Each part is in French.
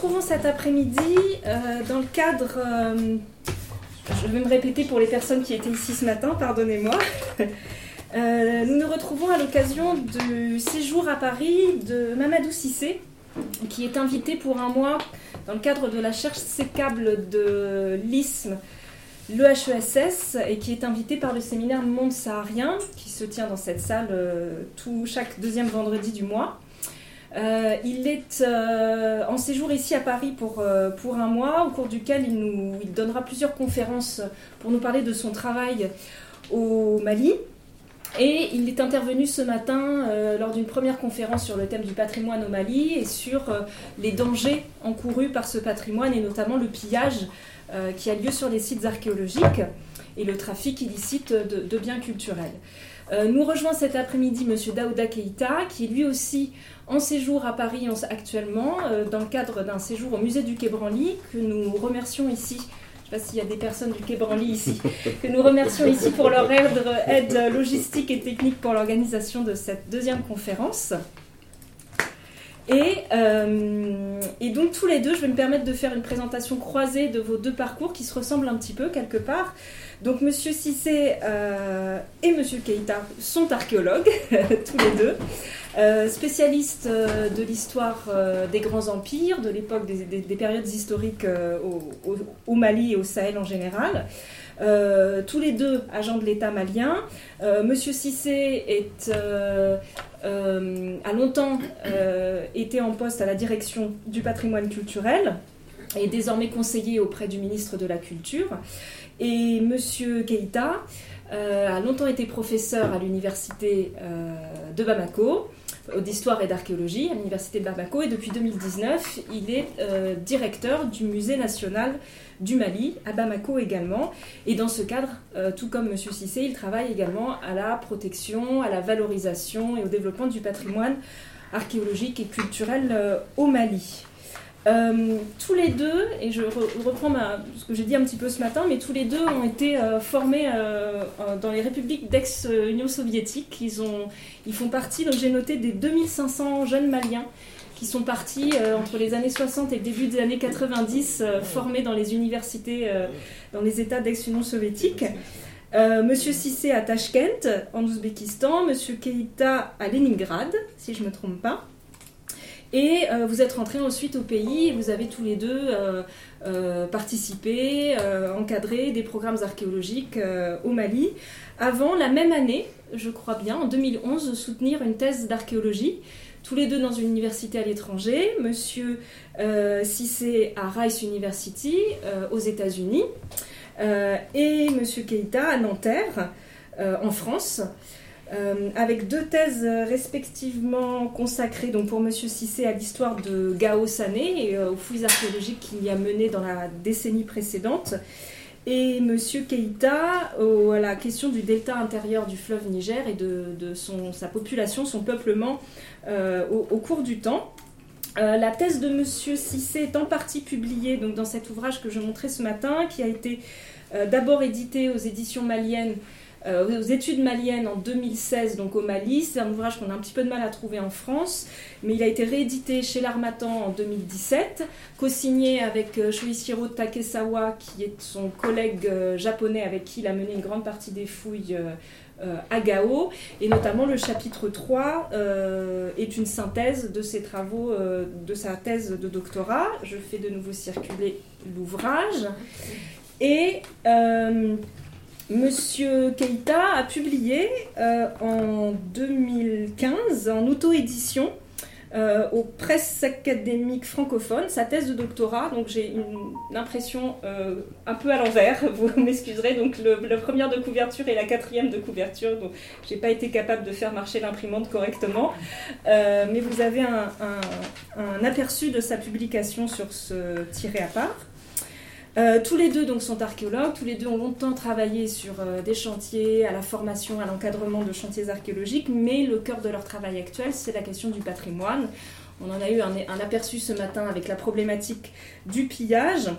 retrouvons cet après-midi dans le cadre, je vais me répéter pour les personnes qui étaient ici ce matin, pardonnez-moi. nous nous retrouvons à l'occasion du séjour à Paris de Mamadou Sissé, qui est invité pour un mois dans le cadre de la recherche sécable de l'ISM, l'EHESS, et qui est invité par le séminaire Monde Saharien, qui se tient dans cette salle euh, tout, chaque deuxième vendredi du mois. Euh, il est euh, en séjour ici à Paris pour, pour un mois, au cours duquel il nous donnera plusieurs conférences pour nous parler de son travail au Mali. Et il est intervenu ce matin euh, lors d'une première conférence sur le thème du patrimoine au Mali et sur euh, les dangers encourus par ce patrimoine et notamment le pillage euh, qui a lieu sur les sites archéologiques et le trafic illicite de, biens culturels. Nous rejoint cet après-midi M. Daouda Keïta qui est lui aussi en séjour à Paris actuellement dans le cadre d'un séjour au musée du Quai Branly que nous remercions ici je ne sais pas s'il y a des personnes du Quai Branly ici, que nous remercions ici pour leur aide, logistique et technique pour l'organisation de cette deuxième conférence. Euh, et, donc tous les deux, je vais me permettre de faire une présentation croisée de vos deux parcours qui se ressemblent un petit peu quelque part. Donc Monsieur Cissé euh, et Monsieur Keita sont archéologues, tous les deux. Euh, spécialiste euh, de l'histoire euh, des grands empires, de l'époque des, périodes historiques au, Mali et au Sahel en général. tous les deux agents de l'État malien. Monsieur Cissé a longtemps été en poste à la direction du patrimoine culturel et est désormais conseiller auprès du ministre de la Culture. Et Monsieur Keita a longtemps été professeur à l'université de Bamako d'histoire et d'archéologie à l'université de Bamako et depuis 2019, il est euh, directeur du musée national du Mali à Bamako également. Et dans ce cadre, euh, tout comme M. Cissé, il travaille également à la protection, à la valorisation et au développement du patrimoine archéologique et culturel euh, au Mali. Euh, tous les deux, et je reprends ce que j'ai dit un petit peu ce matin, mais tous les deux ont été euh, formés euh, dans les républiques d'ex-Union soviétique. Ils, ont, ils font partie, donc j'ai noté, des 2500 jeunes maliens qui sont partis entre les années 60 et le début des années 90, formés dans les universités dans les États d'ex-Union soviétique. Monsieur Sissé à Tashkent, en Ouzbékistan, Monsieur Keïta à Leningrad, si je ne me trompe pas. Et euh, vous êtes rentrés ensuite au pays et vous avez tous les deux euh, euh, participé, encadré des programmes archéologiques au Mali, avant la même année, je crois bien, en 2011, soutenir une thèse d'archéologie, tous les deux dans une université à l'étranger, monsieur Cissé à Rice University aux États-Unis et monsieur Keita à Nanterre en France. Euh, avec deux thèses respectivement consacrées donc pour M. Cissé à l'histoire de Gao Sané et euh, aux fouilles archéologiques qu'il y a menées dans la décennie précédente, et M. Keïta à la question du delta intérieur du fleuve Niger et de, sa population, son peuplement euh, au, cours du temps. la thèse de M. Cissé est en partie publiée donc, dans cet ouvrage que je montrais ce matin, qui a été d'abord édité aux éditions maliennes euh, aux études maliennes en 2016, donc au Mali. C'est un ouvrage qu'on a un petit peu de mal à trouver en France, mais il a été réédité chez l'Armatan en 2017, co-signé avec euh, Shuichiro Takesawa, qui est son collègue euh, japonais avec qui il a mené une grande partie des fouilles. à Gao, et notamment le chapitre 3 est une synthèse de ses travaux, de sa thèse de doctorat. Je fais de nouveau circuler l'ouvrage. Et Monsieur Keita a publié euh, en 2015, en auto-édition, euh, aux presses académiques francophones, sa thèse de doctorat. Donc j'ai une, impression euh, un peu à l'envers, vous m'excuserez. Donc la première de couverture et la quatrième de couverture. Donc j'ai pas été capable de faire marcher l'imprimante correctement. mais vous avez un, aperçu de sa publication sur ce tiré à part. Euh, tous les deux donc sont archéologues, tous les deux ont longtemps travaillé sur euh, des chantiers, à la formation, à l'encadrement de chantiers archéologiques, mais le cœur de leur travail actuel, c'est la question du patrimoine. On en a eu un, aperçu ce matin avec la problématique du pillage.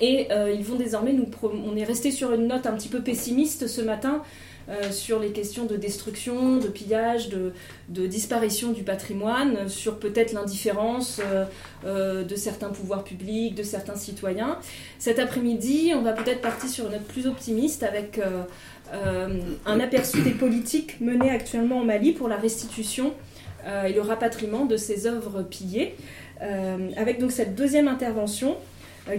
Et euh, ils vont désormais nous. On est resté sur une note un petit peu pessimiste ce matin sur les questions de destruction, de pillage, de, disparition du patrimoine, sur peut-être l'indifférence de certains pouvoirs publics, de certains citoyens. Cet après-midi, on va peut-être partir sur une note plus optimiste avec un aperçu des politiques menées actuellement en Mali pour la restitution et le rapatriement de ces œuvres pillées. Euh, avec donc cette deuxième intervention euh,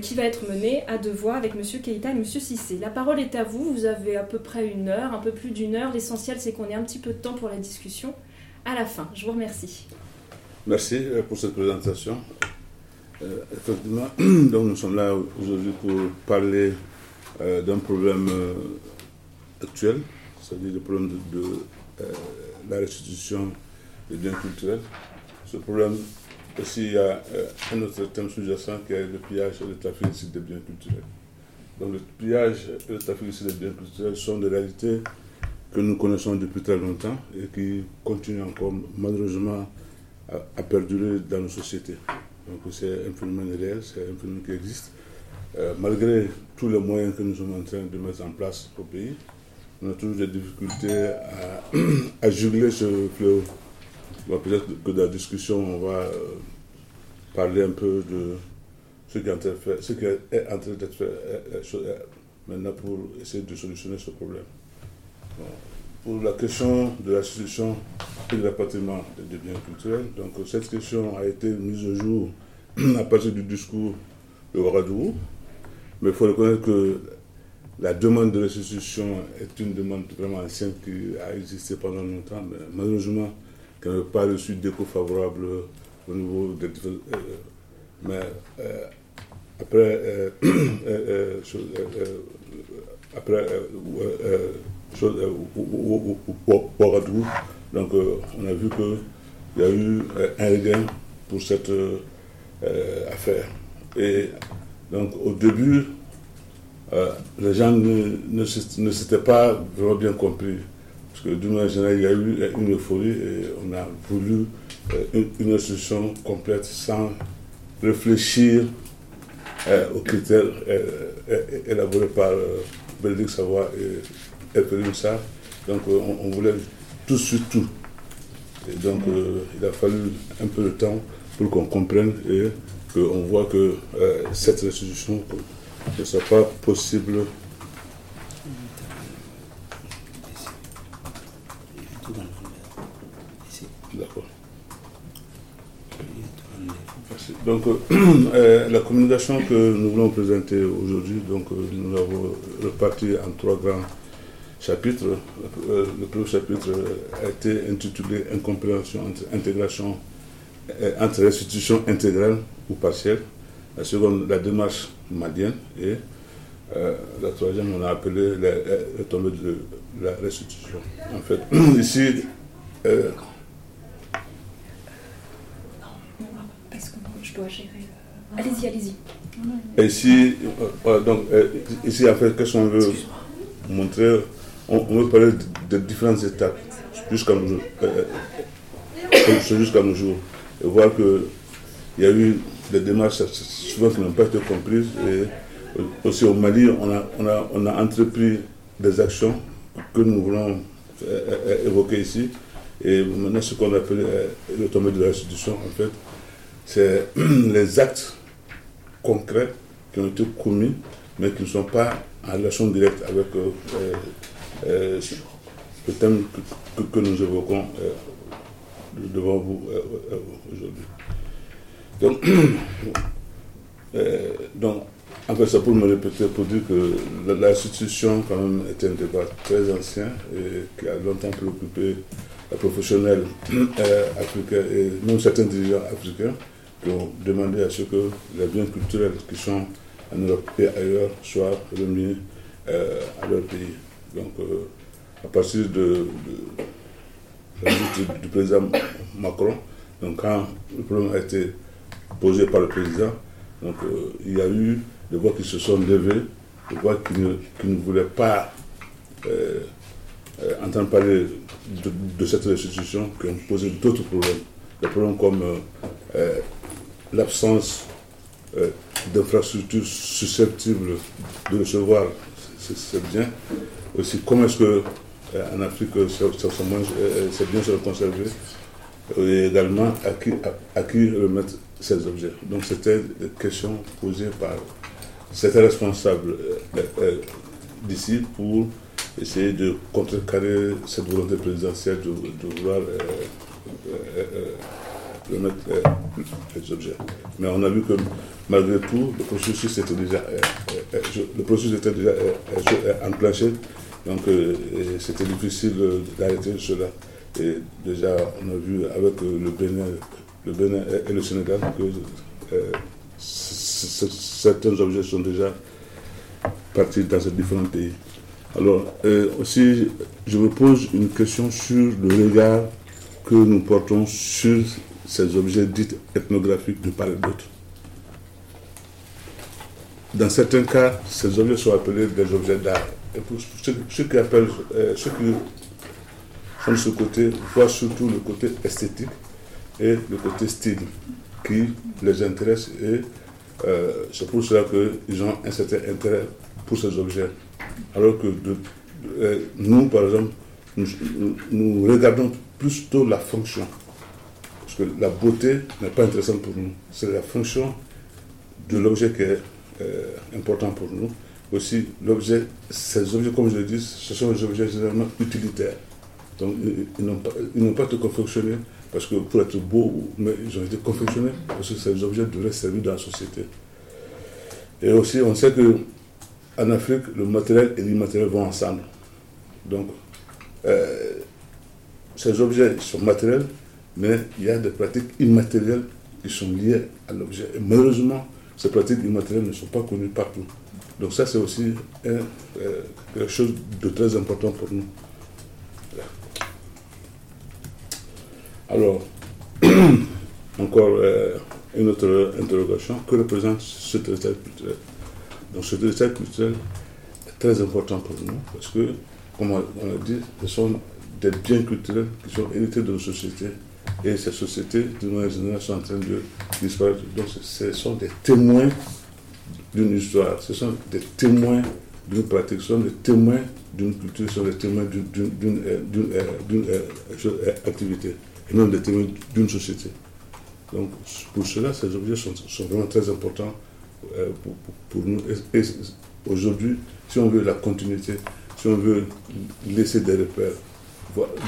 qui va être menée à deux voix avec M. Keita et M. Sissé. La parole est à vous, vous avez à peu près une heure, un peu plus d'une heure. L'essentiel, c'est qu'on ait un petit peu de temps pour la discussion à la fin. Je vous remercie. Merci euh, pour cette présentation. effectivement, donc nous sommes là aujourd'hui pour parler d'un problème actuel, c'est-à-dire le problème de, de la restitution des biens culturels. Ce problème aussi, il y a euh, un autre thème sous-jacent qui est le pillage et le trafic des biens culturels. Donc, le pillage et le trafic des biens culturels sont des réalités que nous connaissons depuis très longtemps et qui continuent encore malheureusement à, perdurer dans nos sociétés. Donc, c'est un phénomène réel, c'est un phénomène qui existe. Euh, malgré tous les moyens que nous sommes en train de mettre en place au pays, on a toujours des difficultés à, à juguler ce fléau Peut-être que dans la discussion, on va euh, parler un peu de ce qui est en train, d'être fait euh, euh, maintenant pour essayer de solutionner ce problème. Pour la question de la situation et de l'appartement des biens culturels, donc cette question a été mise au jour à partir du discours de Ouagadougou, mais il faut reconnaître que la demande de restitution est une demande vraiment ancienne qui a existé pendant longtemps, mais malheureusement, qui n'avait pas reçu d'écho favorable au niveau des euh, mais euh, après euh, après donc on a vu qu'il y a eu un regain pour cette affaire. Et donc au début, les gens ne, ne s'étaient pas vraiment bien compris parce que d'une manière générale, il y a eu une euphorie et on a voulu euh, une, institution complète sans réfléchir euh, aux critères euh, élaborés par Bénédicte Savoie et Sarr. Donc on, voulait tout sur tout. Et donc il a fallu un peu de temps pour qu'on comprenne et qu'on voit que cette restitution ne sera pas possible Donc, euh, euh, la communication que nous voulons présenter aujourd'hui, donc euh, nous l'avons repartie en trois grands chapitres. le premier chapitre a été intitulé Incompréhension entre intégration, entre institutions intégrales ou partielles. La seconde, la démarche malienne. Et la troisième, on a appelé le tombée de la restitution. En fait, ici, Allez-y, allez-y. Et ici, euh, donc, euh, ici, en fait, qu'est-ce qu'on veut montrer? On, veut parler de, différentes étapes jusqu'à nos jours. Euh, jusqu'à nos jours. Et voir qu'il y a eu des démarches souvent qui n'ont pas été comprises. Et aussi au Mali, on a, on a, on a entrepris des actions que nous voulons évoquer ici. Et maintenant, ce qu'on appelle le tombé de la restitution, en fait, c'est les actes concrets qui ont été commis, mais qui ne sont pas en relation directe avec euh, euh, euh, le thème que, nous évoquons devant vous aujourd'hui. Donc, donc, en fait, ça pour me répéter, pour dire que la, situation, quand même, est un débat très ancien et qui a longtemps préoccupé les professionnels africains et même certains dirigeants africains qui ont demandé à ce que les biens culturels qui sont en Europe et ailleurs soient remis euh, à leur pays. Donc, euh, à partir de, du président Macron, donc quand le problème a été posé par le président, donc, euh, il y a eu des voix qui se sont levées, des voix qui ne, qui ne voulaient pas entendre parler de, cette restitution, qui ont posé d'autres problèmes. Des problèmes comme l'absence euh, d'infrastructures susceptibles de recevoir c'est bien. Aussi, comment est-ce que en Afrique, c'est bien se conserver et également à qui, à, remettre ces objets. Donc c'était des questions posées par certains responsables d'ici pour essayer de contrecarrer cette volonté présidentielle de, vouloir remettre les objets. Mais on a vu que malgré tout, le processus était déjà, euh, euh, euh, le processus était déjà enclenché. Donc c'était difficile d'arrêter cela. Et déjà, on a vu avec le Bénin, le Bénin et le Sénégal que certains objets sont déjà partis dans ces différents pays. Alors, aussi, je me pose une question sur le regard que nous portons sur ces objets dits ethnographiques de part et d'autre. Dans certains cas, ces objets sont appelés des objets d'art. Et pour ceux, qui appellent, euh, ceux qui sont de ce côté, voient surtout le côté esthétique et le côté style qui les intéresse et euh, c'est pour cela qu'ils ont un certain intérêt pour ces objets. Alors que euh, nous, par exemple, nous, nous, regardons plutôt la fonction. Parce que la beauté n'est pas intéressante pour nous. C'est la fonction de l'objet qui est euh, important pour nous. Aussi, l'objet, ces objets, comme je le dis, ce sont des objets généralement utilitaires. Donc, ils n'ont pas, pas été confectionnés parce que pour être beaux, mais ils ont été confectionnés parce que ces objets devraient servir dans la société. Et aussi, on sait que en Afrique, le matériel et l'immatériel vont ensemble. Donc, euh, ces objets sont matériels, mais il y a des pratiques immatérielles qui sont liées à l'objet. Et malheureusement, ces pratiques immatérielles ne sont pas connues partout. Donc ça, c'est aussi euh, quelque chose de très important pour nous. Alors, encore euh, une autre interrogation. Que représente ce héritage culturel? Donc ce héritage culturel est très important pour nous parce que, comme on a dit, ce sont des biens culturels qui sont hérités de nos sociétés et ces sociétés, de manière générale, sont en train de disparaître. Donc, ce sont des témoins d'une histoire, ce sont des témoins d'une pratique, ce sont des témoins d'une culture, ce sont des témoins d'une euh, euh, euh, activité, et non des témoins d'une société. Donc, pour cela, ces objets sont, vraiment très importants pour, nous. Et, aujourd'hui, si on veut la continuité, si on veut laisser des repères,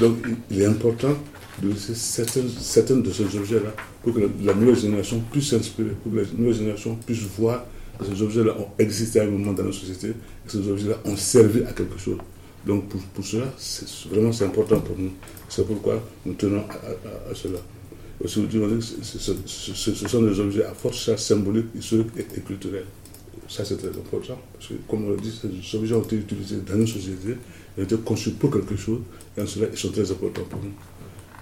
donc il est important de certains, de ces objets-là pour que la, nouvelle génération puisse s'inspirer, pour que la nouvelle génération puisse voir que ces objets-là ont existé à un moment dans notre société et que ces objets-là ont servi à quelque chose. Donc pour, pour cela, c'est vraiment c'est important pour nous. C'est pourquoi nous tenons à, cela. Aussi, ce, sont des objets à forte charge symbolique, historique et, culturelle. Ça, c'est très important. Parce que, comme on l'a dit, ces objets ont été utilisés dans nos sociétés, ils ont été conçus pour quelque chose, et en cela, ils sont très importants pour nous.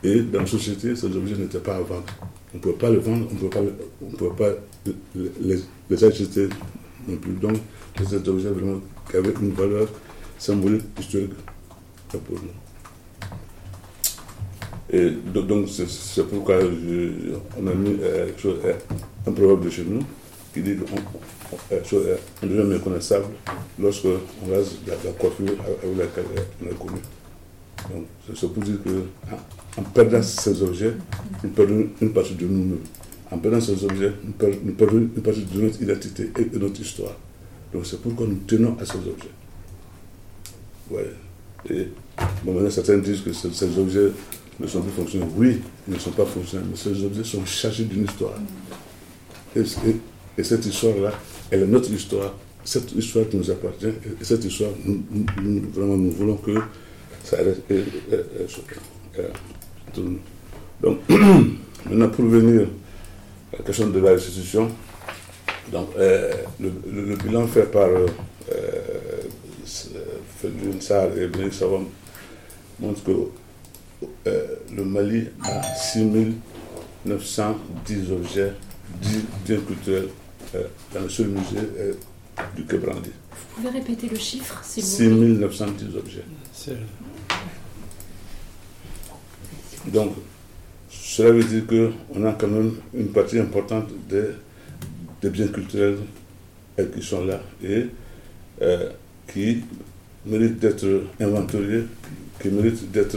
Et dans la société, ces objets n'étaient pas à vendre. On ne pouvait pas les vendre, on ne pouvait pas, les, les non plus. Donc, ces objets vraiment qui une valeur symbolique, historique pour nous. Et donc, c'est pourquoi on a mis euh, euh, un proverbe de chez nous qui dit qu'on euh, devient méconnaissable lorsqu'on rase la, la coiffure avec laquelle on est connu. C'est pour dire que ah, en perdant ces objets, nous perdons une partie de nous-mêmes. En perdant ces objets, nous perdons une partie de notre identité et de notre histoire. Donc c'est pourquoi nous tenons à ces objets. Ouais. Et bon, maintenant, certains disent que ces, objets ne sont plus fonctionnels. Oui, ils ne sont pas fonctionnels, mais ces objets sont chargés d'une histoire. Et, cette histoire-là, elle est notre histoire. Cette histoire qui nous appartient, et cette histoire, nous, vraiment, nous voulons que ça reste. Donc, maintenant pour venir à la question de la restitution, donc, euh, le, bilan fait par euh, Fedun Sar et Bénédicte Savon montre que euh, le Mali a 6910 objets biens culturels dans le seul musée du Quebrandi. Vous pouvez répéter le chiffre, s'il vous plaît? 6910 objets. Donc, cela veut dire qu'on a quand même une partie importante des, biens culturels qui sont là et euh, qui méritent d'être inventoriés, qui méritent d'être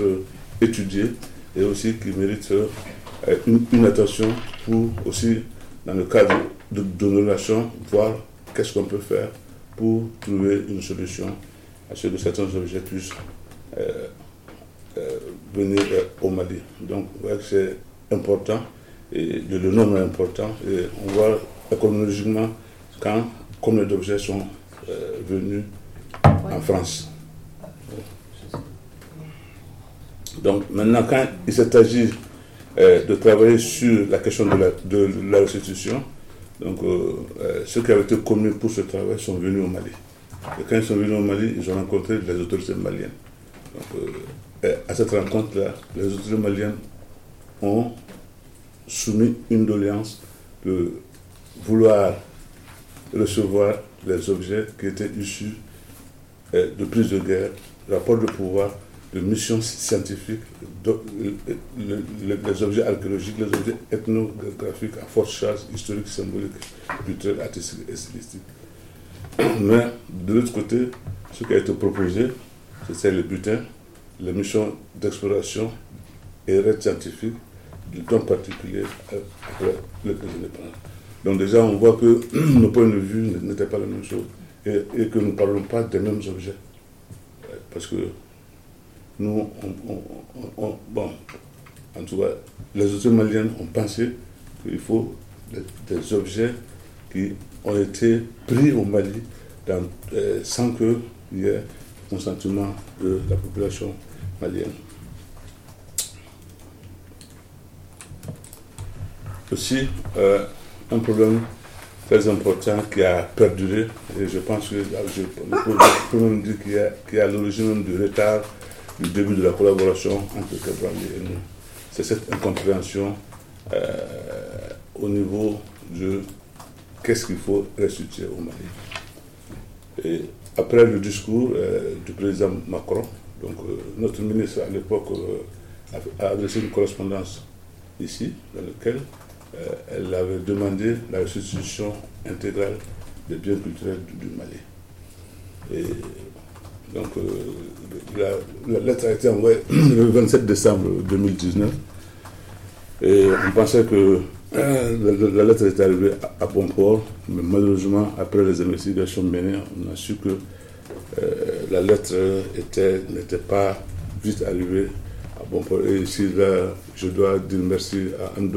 étudiés et aussi qui méritent une, attention pour aussi, dans le cadre de, nos relations, voir qu'est-ce qu'on peut faire pour trouver une solution à ce que certains objets puissent venir au Mali. Donc, c'est important et le nombre est important et on voit économiquement quand combien d'objets sont euh, venus en France. Donc maintenant, quand il euh, de travailler sur la question de la, de la restitution, donc euh, ceux qui avaient été commis pour ce travail sont venus au Mali. Et quand ils sont venus au Mali, ils ont rencontré les autorités maliennes. Donc, à cette rencontre-là, les autorités maliennes ont soumis une doléance de vouloir recevoir les objets qui étaient issus euh, de prises de guerre, rapports de pouvoir, de missions scientifiques, les objets archéologiques, les objets ethnographiques à forte charge historique, symbolique, culturelle, artistique et stylistique. Mais de l'autre côté, ce qui a été proposé, c'était le butin, les missions d'exploration et raids scientifiques, du temps particulier après le président Donc déjà, on voit que nos points de vue n'étaient pas la même chose et, que nous ne parlons pas des mêmes objets. Parce que nous, on, bon, en tout cas, les autres maliens ont pensé qu'il faut des, objets qui ont été pris au Mali euh, sans qu'il y ait consentement de la population malienne. Aussi, euh, un problème très important qui a perduré, et je pense que je, peux même dire qu'il y a, à l'origine du retard du début de la collaboration entre Cabral et nous. C'est cette incompréhension euh, au niveau de qu'est-ce qu'il faut restituer au Mali. Et après le discours euh, du président Macron, donc notre ministre à l'époque a adressé une correspondance ici, dans laquelle euh, elle avait demandé la restitution intégrale des biens culturels du, Mali. Et donc, euh, la, lettre a été envoyée le 27 décembre 2019. Et on pensait que euh, la, lettre était arrivée à, bon port, mais malheureusement, après les investigations menées, on a su que la lettre n'était pas vite arrivée à bon port. Et ici, je dois dire merci à Anne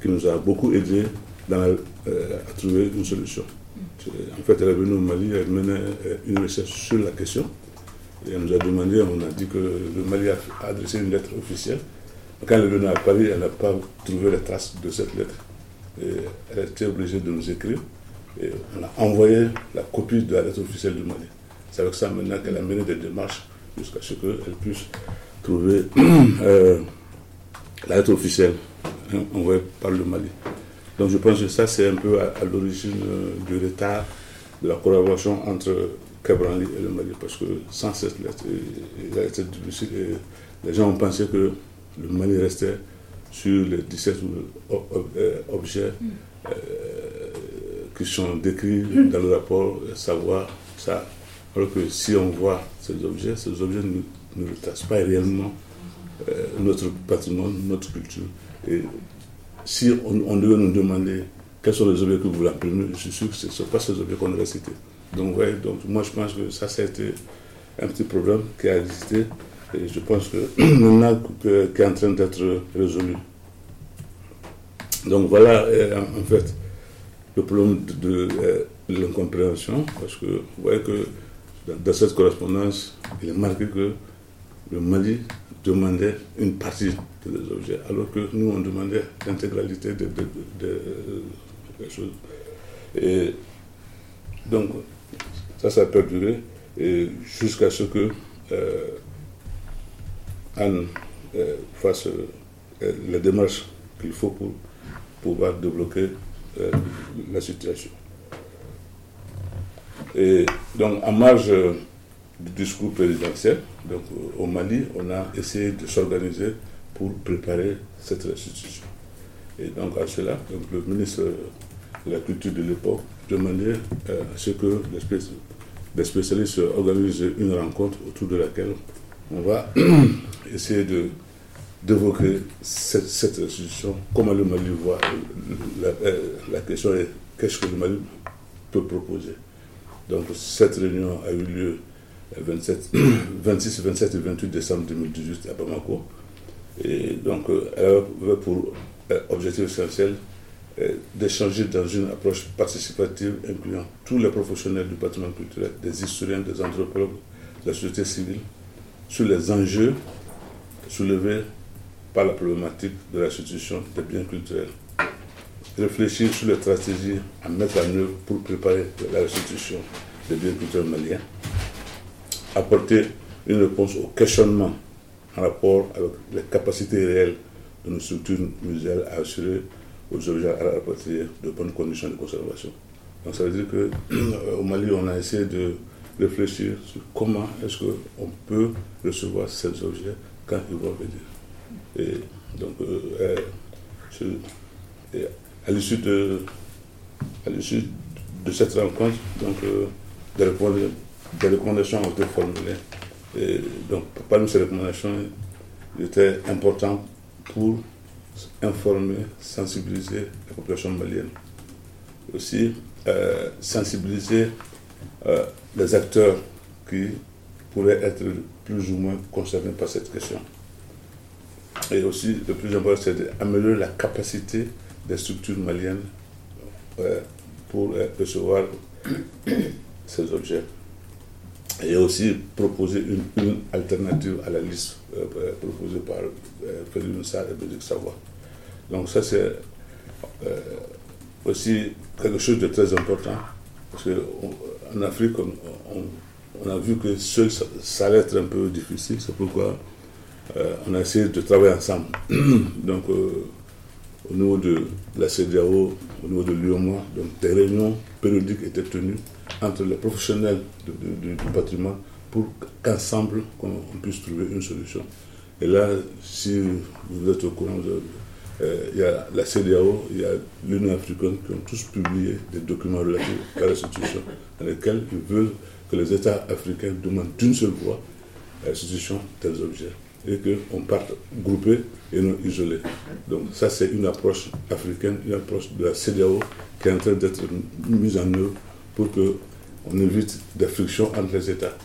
qui nous a beaucoup aidé euh, à trouver une solution. En fait, elle est venue au Mali, elle menait euh, une recherche sur la question. Et elle nous a demandé, on a dit que le Mali a adressé une lettre officielle. Quand elle est venue à Paris, elle n'a pas trouvé les traces de cette lettre. Et elle été obligée de nous écrire. Et on a envoyé la copie de la lettre officielle du Mali. C'est avec ça maintenant qu'elle a mené des démarches jusqu'à ce qu'elle puisse trouver euh, la lettre officielle envoyé par le Mali. Donc je pense que ça, c'est un peu à, l'origine euh, du retard de la collaboration entre Cabranli et le Mali, parce que sans cette lettre, difficile et les gens ont pensé que le Mali restait sur les 17 euh, objets mm. euh, qui sont décrits mm. dans le rapport, savoir ça. Alors que si on voit ces objets, ces objets ne, ne retracent pas réellement notre patrimoine, notre culture. Et si on, devait nous demander quels sont les objets que vous voulez imprimer, je suis sûr que ce ne sont pas ces objets qu'on aurait cités. Donc, ouais, donc moi je pense que ça, ça a été un petit problème qui a existé et je pense que maintenant qui est en train d'être résolu. Donc voilà, euh, en fait, le problème de, euh, l'incompréhension, parce que vous voyez que dans cette correspondance, il est marqué que le Mali demandait une partie des objets, alors que nous, on demandait l'intégralité des choses. Et donc, ça, ça a perduré, jusqu'à ce que euh, Anne euh, fasse euh, les démarches qu'il faut pour pouvoir débloquer la situation. Et donc, en marge du discours présidentiel. Donc, au Mali, on a essayé de s'organiser pour préparer cette restitution. Et donc, à cela, le ministre de la Culture de l'époque demandait euh, à ce que les spécialistes organisent une rencontre autour de laquelle on va essayer de d'évoquer cette, cette, institution, comment le Mali voit la, la question est qu'est-ce que le Mali peut proposer? Donc cette réunion a eu lieu 27, 26, 27 et 28 décembre 2018 à Bamako. Et donc euh, elle avait pour euh, objectif essentiel euh, d'échanger dans une approche participative incluant tous les professionnels du patrimoine culturel, des historiens, des anthropologues, la société civile, sur les enjeux soulevés par la problématique de la restitution des biens culturels. Réfléchir sur les stratégies à mettre en œuvre pour préparer la restitution des biens culturels maliens. Apporter une réponse au questionnement en rapport avec les capacités réelles de nos structures muséales à assurer aux objets à rapatrier de bonnes conditions de conservation. Donc ça veut dire qu'au Mali, on a essayé de réfléchir sur comment est-ce qu'on peut recevoir ces objets quand ils vont venir. Et donc, euh, et à l'issue de, à l'issue de cette rencontre, donc, euh, des, recommandations ont été formulées. Et donc, parmi ces recommandations, il était important pour informer, sensibiliser la population malienne. Aussi, euh, sensibiliser euh, les acteurs qui pourraient être plus ou moins concernés par cette question. Et aussi, le plus important, c'est d'améliorer la capacité des structures maliennes euh, pour recevoir ces objets. Et aussi proposer une, alternative à la liste proposée par Félix Sall et Bédric Savoie. Donc ça, c'est aussi quelque chose de très important. Parce qu'en Afrique, on, a vu que ça, allait être un peu difficile. C'est pourquoi euh, on a essayé de travailler ensemble. donc, euh, au niveau de la CDAO, au niveau de l'UOMA, donc des réunions périodiques étaient tenues entre les professionnels du patrimoine pour qu'ensemble, on, puisse trouver une solution. Et là, si vous êtes au courant, euh, il y a la CDAO, il y a l'Union africaine qui ont tous publié des documents relatifs à la restitution, dans lesquels ils veulent que les États africains demandent d'une seule voix la restitution des objets et qu'on parte groupés et non isolés. Donc ça, c'est une approche africaine, une approche de la CDAO qui est en train d'être mise en œuvre pour qu'on évite des frictions entre les États.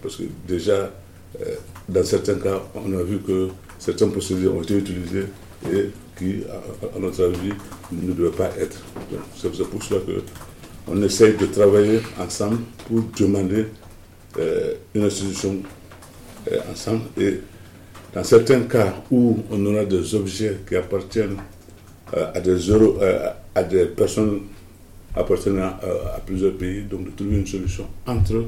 Parce que déjà, euh, dans certains cas, on a vu que certaines procédures ont été utilisées et qui, à, notre avis, ne devait pas être. C'est pour cela qu'on essaye de travailler ensemble pour demander euh, une institution euh, ensemble. Et dans certains cas où on aura des objets qui appartiennent euh, à, des des personnes appartenant à, plusieurs pays, donc de trouver une solution entre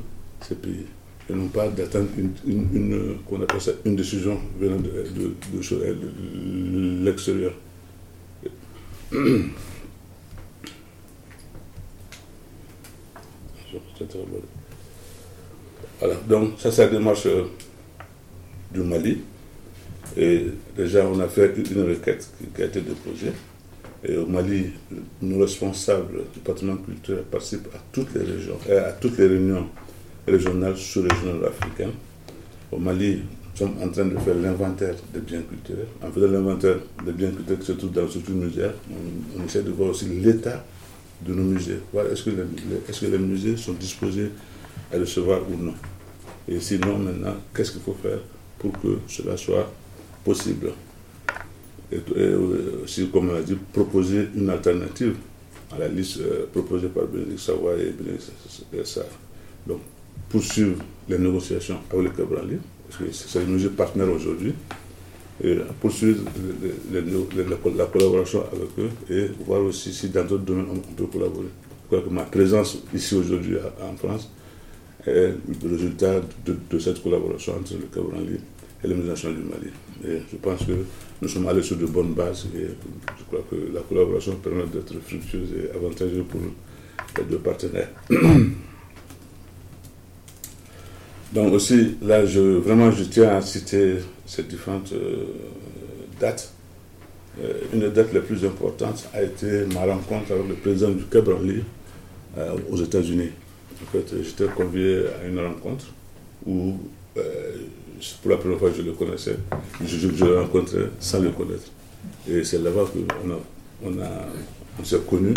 ces pays et non pas d'attendre une, une, une, décision venant de, de, l'extérieur. Voilà, donc ça c'est la démarche euh, du Mali. Et déjà on a fait une requête qui, a été déposée. Et au Mali, nos responsables du patrimoine culturel participent à toutes les régions, à toutes les réunions régional, sous-régional africain. Au Mali, nous sommes en train de faire l'inventaire des biens culturels. En faisant l'inventaire des biens culturels qui se trouvent dans structure muséaire, on, essaie de voir aussi l'état de nos musées. Est-ce que, les musées sont disposés à recevoir ou non. Et sinon, maintenant, qu'est-ce qu'il faut faire pour que cela soit possible et, aussi, comme on a dit, proposer une alternative à la liste euh, proposée par Bénédicte Savoie et Bénédicte Sarr. Donc, poursuivre les négociations avec le Cabrali, parce que c'est nos partenaires aujourd'hui, et poursuivre la collaboration avec eux et voir aussi si dans d'autres domaines on, peut collaborer. Je crois que ma présence ici aujourd'hui en France est le résultat de, cette collaboration entre le Cabrali et les nationales du Mali. Et je pense que nous sommes allés sur de bonnes bases et je crois que la collaboration permet d'être fructueuse et avantageuse pour les deux partenaires. Donc aussi, là, je, vraiment, je tiens à citer ces différentes euh, dates. Euh, une des dates les plus importantes a été ma rencontre avec le président du Cabranli euh, aux États-Unis. en fait, j'étais convié à une rencontre où, euh, pour la première fois, je le connaissais. Je, le rencontrais sans le connaître. Et c'est là-bas qu'on a, on a, on s'est connus,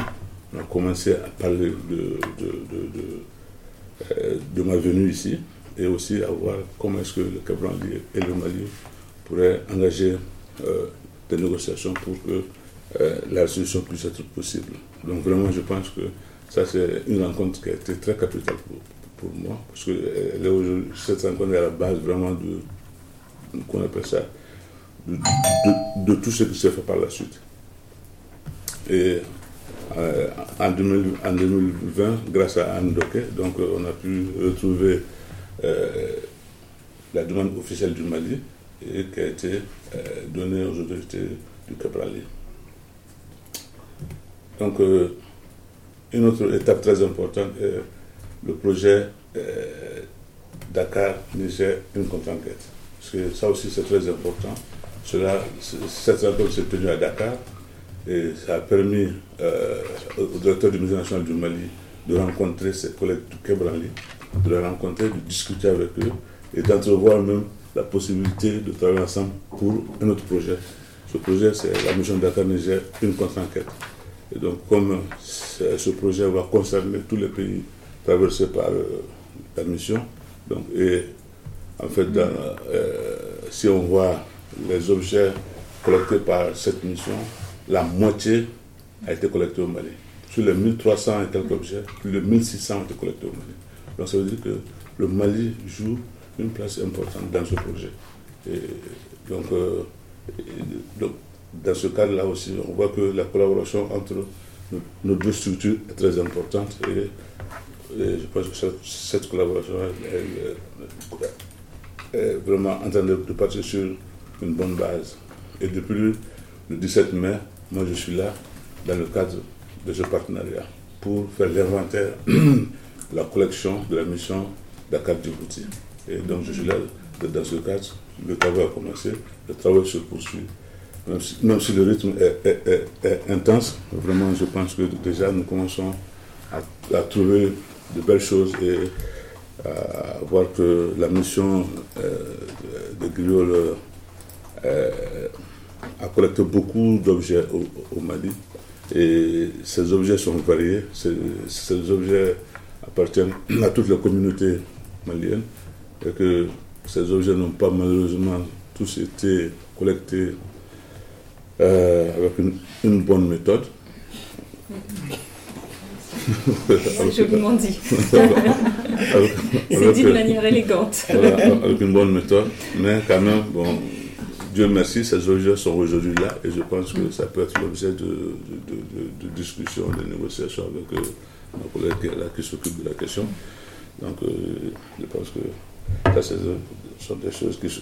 on a commencé à parler de, de, de, de ma venue ici et aussi à voir comment est-ce que le Cabran et le Mali pourraient engager euh, des négociations pour que euh, la solution puisse être possible. Donc vraiment, je pense que ça, c'est une rencontre qui a été très capitale pour, pour moi, parce que aujourd'hui- cette rencontre est à la base vraiment de, qu'on appelle ça, de, tout ce qui s'est fait par la suite. Et euh, en, 2000 en 2020, grâce à Anne Doké, donc euh, on a pu retrouver euh, la demande officielle du Mali et qui a été euh, donnée aux autorités du Cabrali. Donc, euh, une autre étape très importante est le projet euh, Dakar, Niger, une contre-enquête. Parce que ça aussi, c'est très important. Cela, cette rencontre s'est tenue à Dakar et ça a permis euh, au directeur du musée national du Mali de rencontrer ses collègues du Kebrali, de les rencontrer, de discuter avec eux et d'entrevoir même la possibilité de travailler ensemble pour un autre projet. Ce projet, c'est la mission Dakar-Niger, une contre-enquête. Et donc, comme ce ce projet va concerner tous les pays traversés par euh, la mission, donc, et en fait, euh, si on voit les objets collectés par cette mission, la moitié a été collectée au Mali. Sur les 1300 et quelques objets, plus de 1600 ont été collectés au Mali. Donc ça veut dire que le Mali joue une place importante dans ce projet. Et donc, euh, dans ce cadre-là aussi, on voit que la collaboration entre nos, deux structures est très importante et, je pense que cette, collaboration est vraiment en train de, partir sur une bonne base. Et depuis le, le 17 mai, moi je suis là dans le cadre de ce partenariat pour faire l'inventaire la collection de la mission Dakar Djibouti. Et donc je suis là dans ce cadre, le travail a commencé, le travail se poursuit. Même si, le rythme est, intense, vraiment je pense que déjà nous commençons à, trouver de belles choses et à voir que la mission euh, de Griol euh, a collecté beaucoup d'objets au, Mali. Et ces objets sont variés. Ces objets appartiennent à toutes les communautés maliennes. Et que ces objets n'ont pas malheureusement tous été collectés euh, avec une, une bonne méthode. Joliment dit. C'est dit de manière élégante. voilà, avec une bonne méthode. Mais quand même, bon, Dieu merci, ces objets sont aujourd'hui là et je pense que ça peut être l'objet de, de, de- de- de discussion, de négociation avec euh, ma collègue là, qui s'occupe de la question. Donc, euh, je pense que ça, ce sont des choses qui sont,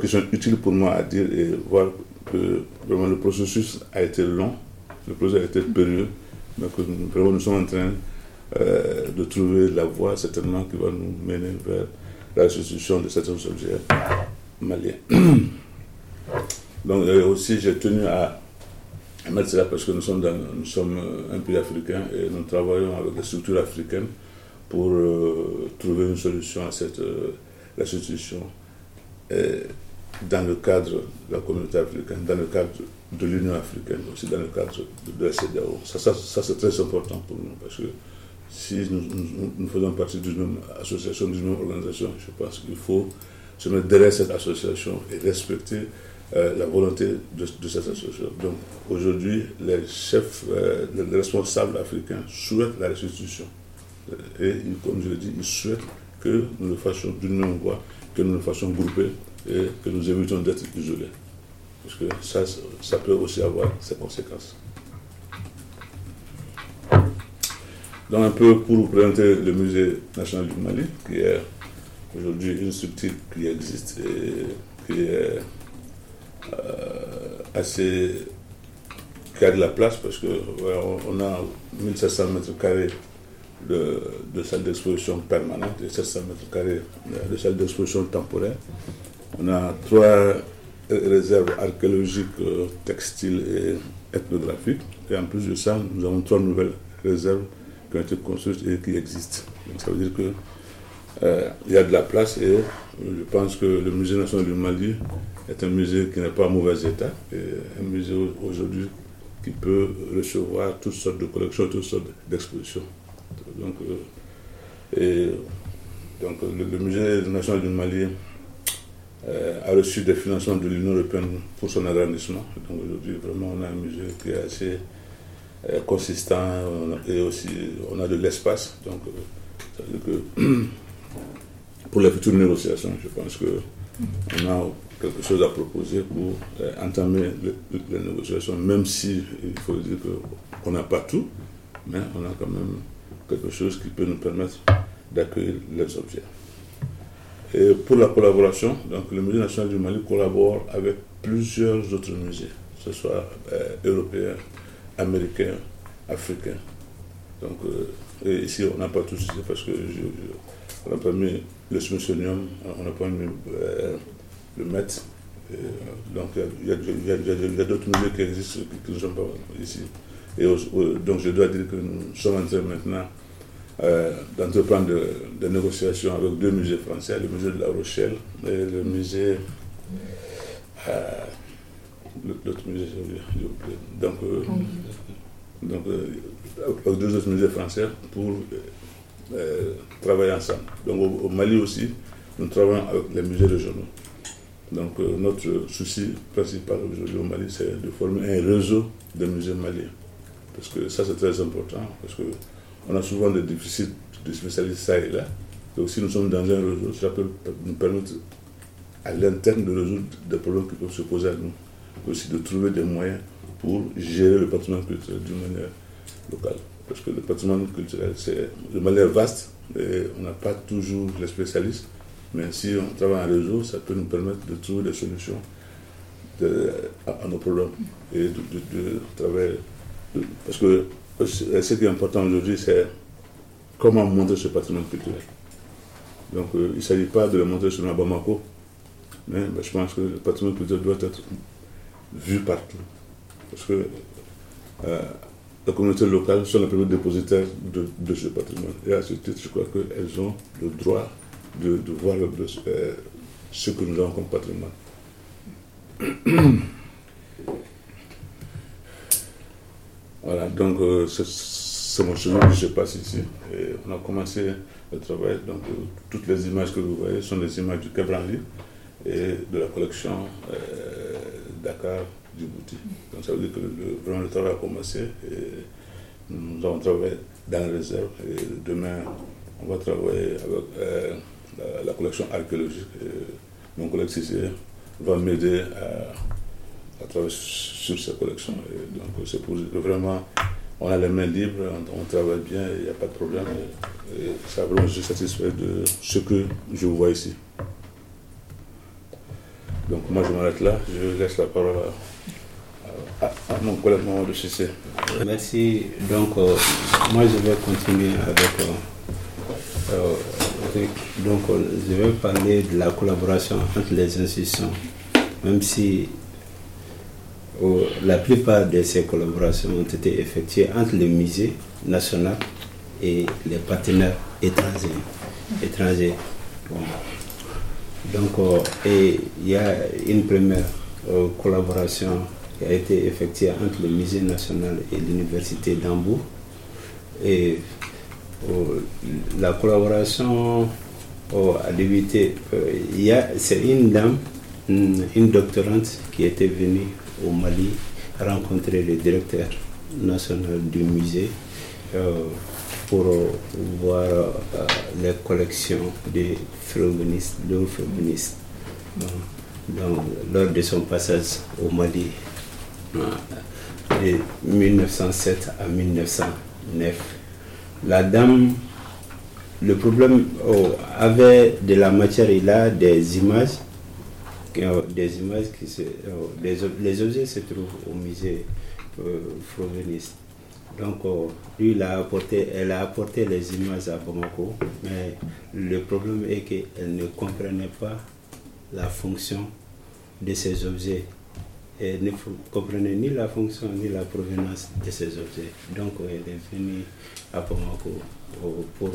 qui sont utiles pour moi à dire et voir que vraiment le processus a été long, le projet a été périlleux, mais que vraiment nous sommes en train euh, de trouver la voie certainement qui va nous mener vers la restitution de certains objets maliens. Donc euh, aussi j'ai tenu à, à mettre cela parce que nous sommes, nous sommes euh, un pays africain et nous travaillons avec des structures africaines pour euh, trouver une solution à cette euh, restitution euh, dans le cadre de la communauté africaine, dans le cadre de l'Union africaine, aussi dans le cadre de, de la CEDEAO. Ça, ça, c'est très important pour nous parce que si nous- nous faisons partie d'une même association, d'une même organisation, je pense qu'il faut se mettre derrière cette association et respecter euh, la volonté de, de cette association. Donc aujourd'hui, les chefs, euh, les responsables africains souhaitent la restitution. Euh, Et comme je l'ai dit, ils souhaitent que nous le fassions d'une même voie, que nous le fassions groupés et que nous évitions d'être isolés. Parce que ça, ça peut aussi avoir ses conséquences. Donc un peu pour vous présenter le musée national du Mali, qui est aujourd'hui une structure qui existe et qui est assez qui de la place parce que on a 1700 mètres carrés de, de salles d'exposition permanentes et 700 mètres carrés de salles d'exposition temporaires. On a trois réserves archéologiques, euh, textiles et ethnographiques. Et en plus de ça, nous avons trois nouvelles réserves qui ont été construites et qui existent. Donc ça veut dire que euh, il y a de la place et je pense que le musée national du Mali est un musée qui n'est pas en mauvais état, un musée aujourd'hui qui peut recevoir toutes sortes de collections, toutes sortes d'expositions. Donc, euh, donc le, musée national du Mali euh, a reçu des financements de l'Union européenne pour son agrandissement. Donc aujourd'hui, vraiment, on a un musée qui est assez consistant et aussi on a de l'espace. Donc, ça veut dire que pour les futures négociations. Je pense qu'on a quelque chose à proposer pour euh, entamer les négociations, même si il faut dire qu'on n'a pas tout, mais on a quand même quelque chose qui peut nous permettre d'accueillir les objets. Et pour la collaboration, donc le Musée national du Mali collabore avec plusieurs autres musées, que ce soit euh, européens, américains, africains. Donc, euh, ici, on n'a pas tout c'est parce que on a pas mis le Smithsonian, on n'a pas mis euh, le Met. Euh, donc il y a, d'autres musées qui existent qui ne sont pas ici. Et donc je dois dire que nous sommes en train maintenant euh, d'entreprendre des négociations avec deux musées français, le musée de La Rochelle et le musée. L'autre musée, Donc, donc avec deux autres musées français pour euh, travailler ensemble. Donc au, Mali aussi, nous travaillons avec les musées régionaux. Donc euh, notre souci principal aujourd'hui au Mali, c'est de former un réseau de musées maliens. Parce que ça, c'est très important, parce qu'on a souvent des déficits de spécialistes ça et là. Donc si nous sommes dans un réseau, ça peut nous permettre à l'interne de résoudre des problèmes qui peuvent se poser à nous. Aussi de trouver des moyens pour gérer le patrimoine culturel d'une manière locale parce que le patrimoine culturel, c'est de manière vaste, et on n'a pas toujours les spécialistes, mais si on travaille en réseau, ça peut nous permettre de trouver des solutions à, nos problèmes et de, travailler. parce que ce qui est important aujourd'hui, c'est comment montrer ce patrimoine culturel. Donc euh, il ne s'agit pas de le montrer seulement à Bamako, mais ben, je pense que le patrimoine culturel doit être vu partout. Parce que euh, la communauté locale sont les premiers dépositaires de, ce patrimoine. Et à ce titre, je crois qu'elles ont le droit de, voir euh, ce que nous avons comme patrimoine. voilà, donc euh, c'est mon chemin que je passe ici. Et on a commencé le travail. Donc euh, toutes les images que vous voyez sont des images du Cabranli et de la collection Dakar donc ça veut dire que le, vraiment le travail a commencé et nous avons travaillé dans la réserve et demain on va travailler avec euh, la, collection archéologique. mon collègue Cissé va m'aider à, travailler sur cette collection. donc c'est pour vraiment on a les mains libres, on, travaille bien, il n'y a pas de problème. Et, ça vraiment, je suis satisfait de ce que je vois ici. Donc moi je m'arrête là, je laisse la parole à mon collègue de CC. Merci. Donc, euh, moi, je vais continuer avec. Euh, euh, donc, je vais parler de la collaboration entre les institutions, même si la plupart de ces collaborations ont été effectuées entre le musée national et les partenaires étrangers. Donc, et il y a une première collaboration qui a été effectué entre le musée national et l'université d'Hambourg. Et oh, la collaboration a débuté. Euh, c'est une dame, une doctorante qui était venue au Mali rencontrer le directeur national du musée euh, pour voir euh, les collections des féministes, de féministes. Donc, lors de son passage au Mali de 1907 à 1909. La dame, le problème avait de la matière, il a des images, des images qui se, les, objets se trouvent au musée euh, Donc, oh, lui, elle a apporté les images à Bamako, mais le problème est qu'elle ne comprenait pas la fonction de ces objets et ne comprenait ni la fonction ni la provenance de ces objets. Donc elle est venue à Pomako pour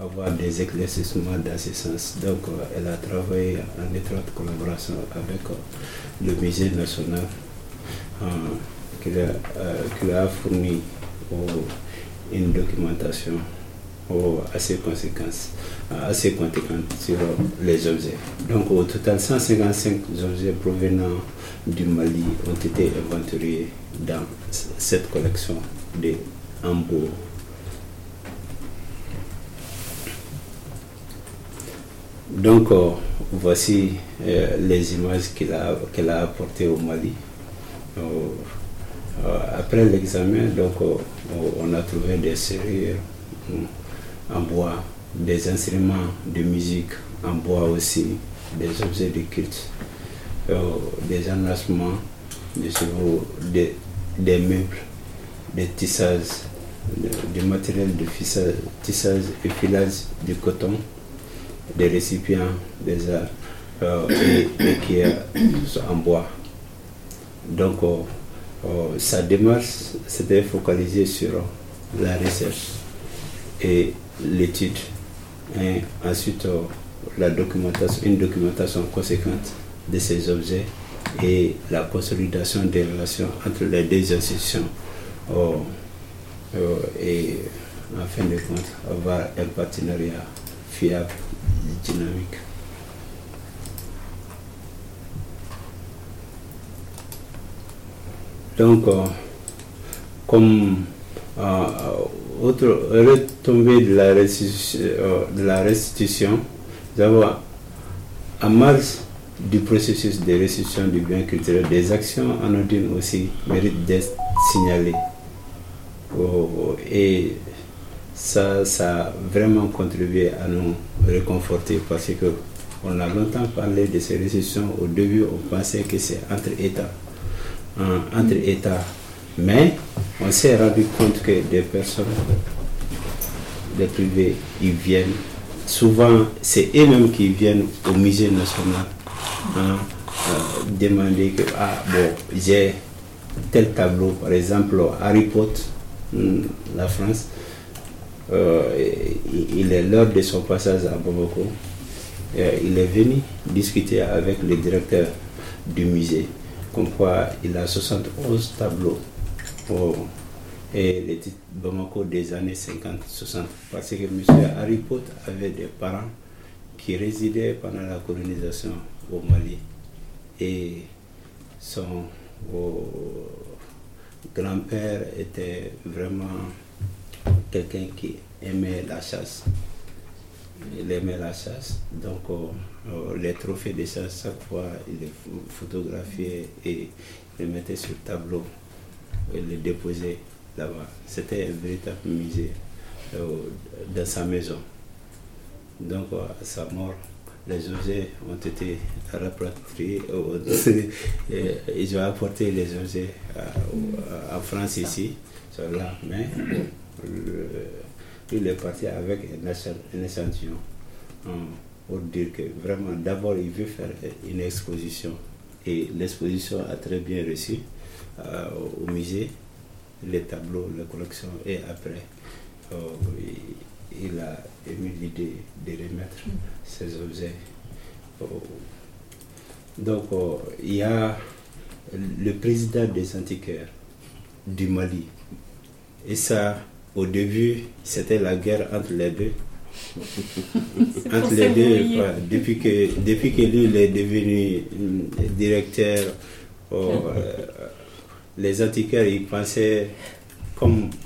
avoir des éclaircissements dans ce sens. Donc elle a travaillé en étroite collaboration avec le musée national qui, a, a fourni une documentation assez conséquente, assez conséquente sur les objets. Donc au total, 155 objets provenant du Mali ont été inventoriés dans cette collection de Hambourg. Donc euh, voici euh, les images qu'elle a, a apportées au Mali. Euh, après l'examen, donc on a trouvé des serrures en bois, des instruments de musique en bois aussi, des objets de culte, euh, des enlacements, des, des, meubles, des tissages, du matériel de tissage et filage de coton, des récipients, des arts euh, et, qui en bois. Donc, euh, sa démarche s'était focalisée sur la recherche et l'étude. Et ensuite, euh, la documentation, une documentation conséquente de ces objets et la consolidation des relations entre les deux institutions. Euh, euh, et en fin de compte, avoir un partenariat fiable, dynamique. Donc, comme autre retombée de la restitution, euh, avons en mars du processus de restitution du bien culturel, des actions anodines aussi méritent d'être signalées. Oh, et ça, ça a vraiment contribué à nous réconforter parce que on a longtemps parlé de ces restitutions. Au début, on pensait que c'est entre États. Hein, entre États mais on s'est rendu compte que des personnes, des privés, ils viennent. Souvent, c'est eux-mêmes qui viennent au musée national hein, euh, demander que, ah bon, j'ai tel tableau, par exemple, Harry Potter, hmm, la France, euh, il est l'heure de son passage à Bamako. Euh, il est venu discuter avec le directeur du musée, comme quoi il a 71 tableaux et les titres Bamako des années 50-60. Parce que M. Harry Potter avait des parents qui résidaient pendant la colonisation au Mali. Et son grand-père était vraiment quelqu'un qui aimait la chasse. Il aimait la chasse, donc euh, les trophées de chasse, chaque fois, il les photographiait et les mettait sur le tableau et le déposer là-bas. C'était un véritable musée euh, dans sa maison. Donc à sa mort, les objets ont été rapatriés. ils ont apporté les objets en France ici, là. mais il est parti avec un échantillon hein, pour dire que vraiment, d'abord, il veut faire une exposition. Et l'exposition a très bien reçu. Euh, au musée, les tableaux, la collection, et après, euh, il a émis l'idée de remettre ces objets. Donc, euh, il y a le président des antiquaires du Mali. Et ça, au début, c'était la guerre entre les deux. Entre les deux, depuis, que, depuis que lui il est devenu directeur les antiquaires, ils pensaient comme...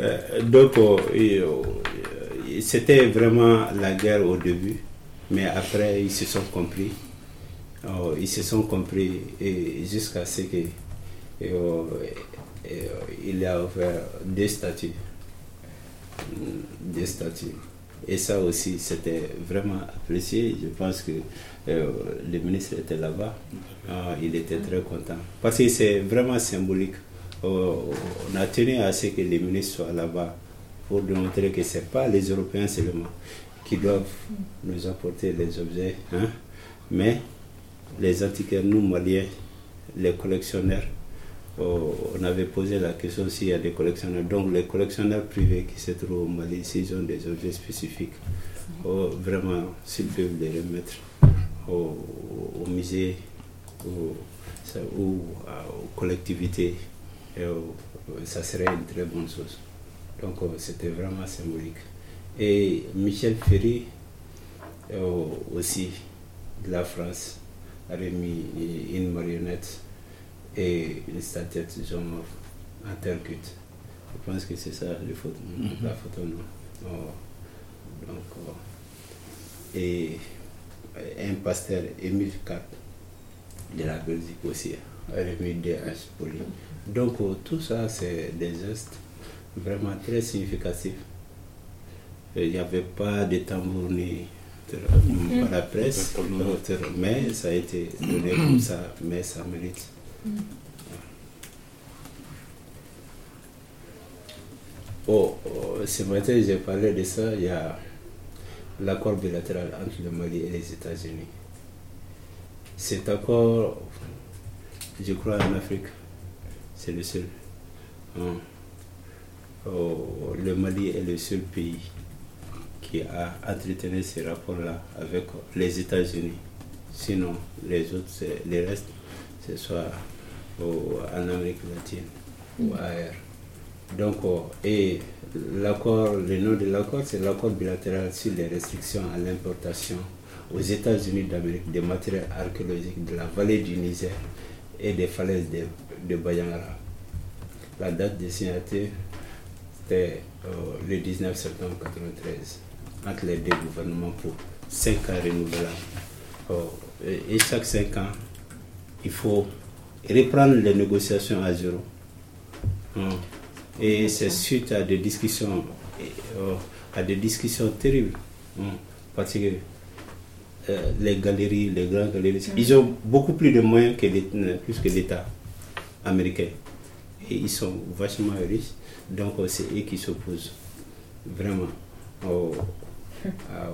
Euh, donc, euh, euh, c'était vraiment la guerre au début, mais après, ils se sont compris. ils se sont compris jusqu'à ce que il a offert des statues. Des statues. Et ça aussi, c'était vraiment apprécié. Je pense que euh, le ministre était là-bas. Ah, il était très content. Parce que c'est vraiment symbolique. On a tenu à ce que les ministres soient là-bas pour démontrer que ce n'est pas les Européens seulement qui doivent nous apporter les objets. Hein. Mais les antiquaires, nous, Maliens, les collectionneurs, on avait posé la question s'il y a des collectionneurs. Donc les collectionneurs privés qui se trouvent au Mali, s'ils ont des objets spécifiques, oh, vraiment, s'ils peuvent les remettre au, musée ou, aux collectivités, ça serait une très bonne chose. Donc oh, c'était vraiment symbolique. Et Michel Ferry aussi de la France a remis une marionnette et une statuette genre en terre cuite. Je pense que c'est ça photo, mhm. la photo, non? Oh, Donc, oh. et un pasteur, Émile Cap, de la Belgique aussi, a remis des haches pour lui. Donc, oh, tout ça, c'est des gestes vraiment très significatifs. Il n'y avait pas de tambour ni Mm. par la presse, mais ça a été donné comme ça, mais ça mérite. Mm. Oh, oh, ce matin, j'ai parlé de ça. Il y a l'accord bilatéral entre le Mali et les États-Unis. Cet accord, je crois, en Afrique, c'est le seul. Hein. Oh, le Mali est le seul pays qui a entretenu ces rapports-là avec les États-Unis. Sinon, les autres, les restes, ce soit en Amérique latine ou ailleurs. Donc, oh, et l'accord, le nom de l'accord, c'est l'accord bilatéral sur les restrictions à l'importation aux États-Unis d'Amérique des matériaux archéologiques de la vallée du Niger et des falaises de, de Bayangara. La date de signature, c'était euh, le 19 septembre 1993 entre les deux gouvernements pour 5 ans renouvelables. Oh, et chaque 5 ans, il faut reprendre les négociations à zéro. Hum. Et c'est suite à des discussions, oh, à des discussions terribles. Hum. Parce que euh, les galeries, les grandes galeries, ils ont beaucoup plus de moyens que l'État américain. Et ils sont vachement riches. Donc c'est eux qui s'opposent vraiment au, ah,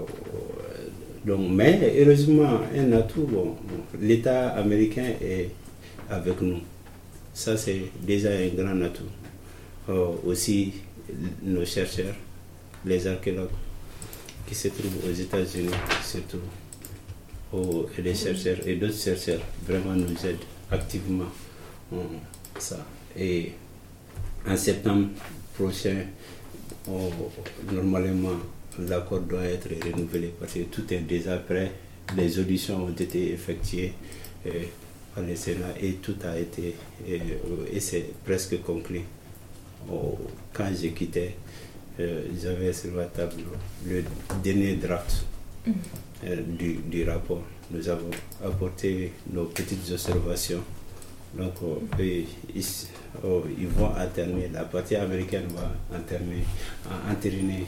donc, mais heureusement, un atout, bon, l'État américain est avec nous. Ça, c'est déjà un grand atout. Oh, aussi, nos chercheurs, les archéologues qui se trouvent aux États-Unis, surtout, oh, et les chercheurs et d'autres chercheurs vraiment nous aident activement. ça. Et en septembre prochain, oh, normalement, l'accord doit être renouvelé parce que tout est déjà prêt. Les auditions ont été effectuées euh, par le Sénat et tout a été, euh, et c'est presque conclu. Oh, quand j'ai quitté, euh, j'avais sur la table le dernier draft mm. du, du, rapport. Nous avons apporté nos petites observations. Donc, oh, oh, ils, vont alterner, la partie américaine va interner, entériner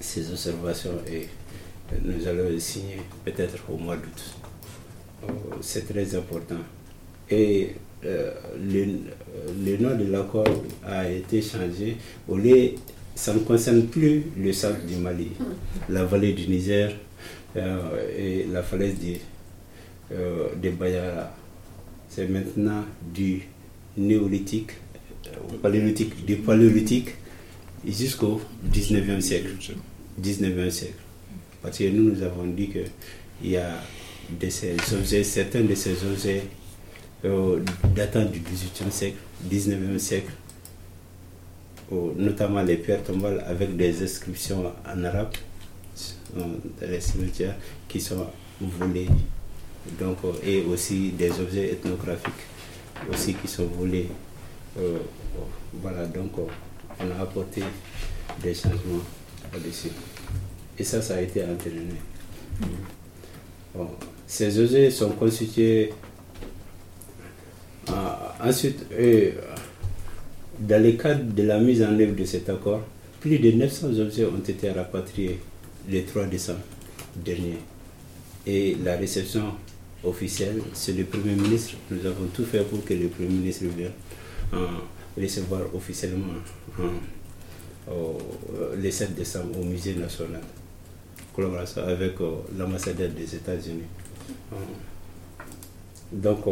ces observations et nous allons signer peut-être au mois d'août. C'est très important. Et euh, le, nom de l'accord a été changé. Au lieu, ça ne concerne plus le centre du Mali, la vallée du Niger euh, et la falaise de, euh, de Bayara. C'est maintenant du néolithique, paléolithique, du paléolithique jusqu'au 19e siècle. 19e siècle. Parce que nous, nous avons dit qu'il y a de ces objets, certains de ces objets euh, datant du 18e siècle, 19e siècle, notamment les pierres tombales avec des inscriptions en arabe dans les cimetières qui sont volées. Donc, euh, et aussi des objets ethnographiques aussi qui sont volés. Euh, voilà, donc on a apporté des changements là-dessus. Et ça, ça a été entraîné. ces objets sont constitués. Euh, ensuite, euh, dans le cadre de la mise en œuvre de cet accord, plus de 900 objets ont été rapatriés le 3 décembre dernier. Et la réception officielle, c'est le Premier ministre. Nous avons tout fait pour que le Premier ministre vienne recevoir officiellement le 7 décembre au musée national. collaboration avec l'ambassadeur des États-Unis. Donc,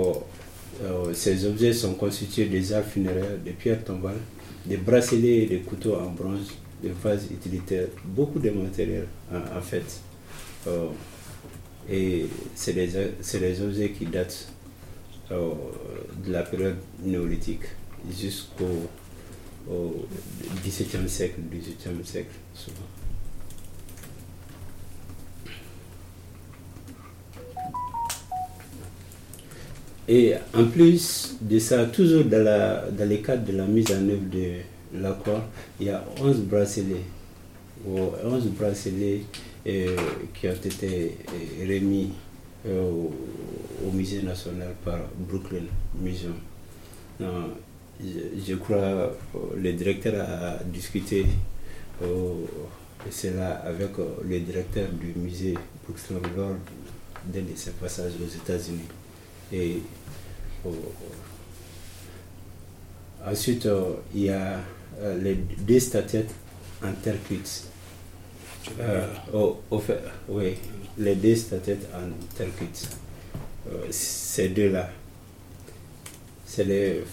ces objets sont constitués des arts funéraires, des pierres tombales, des bracelets et des couteaux en bronze, des vases utilitaires, beaucoup de matériel en, fait. et c'est des, objets qui datent de la période néolithique jusqu'au XVIIe siècle, XVIIIe siècle, souvent. Et en plus de ça, toujours dans, la, dans le cadre de la mise en œuvre de l'accord, il y a 11 bracelets, 11 bracelets euh, qui ont été euh, remis euh, au, musée national par Brooklyn Museum. je, crois que le directeur a discuté cela avec le directeur du musée Brooklyn lors de ses passages aux États-Unis. Et ensuite, euh, il y a euh, les deux statuettes en terre cuite. Euh, oui, les deux statuettes en terre cuite. ces deux-là, c'est les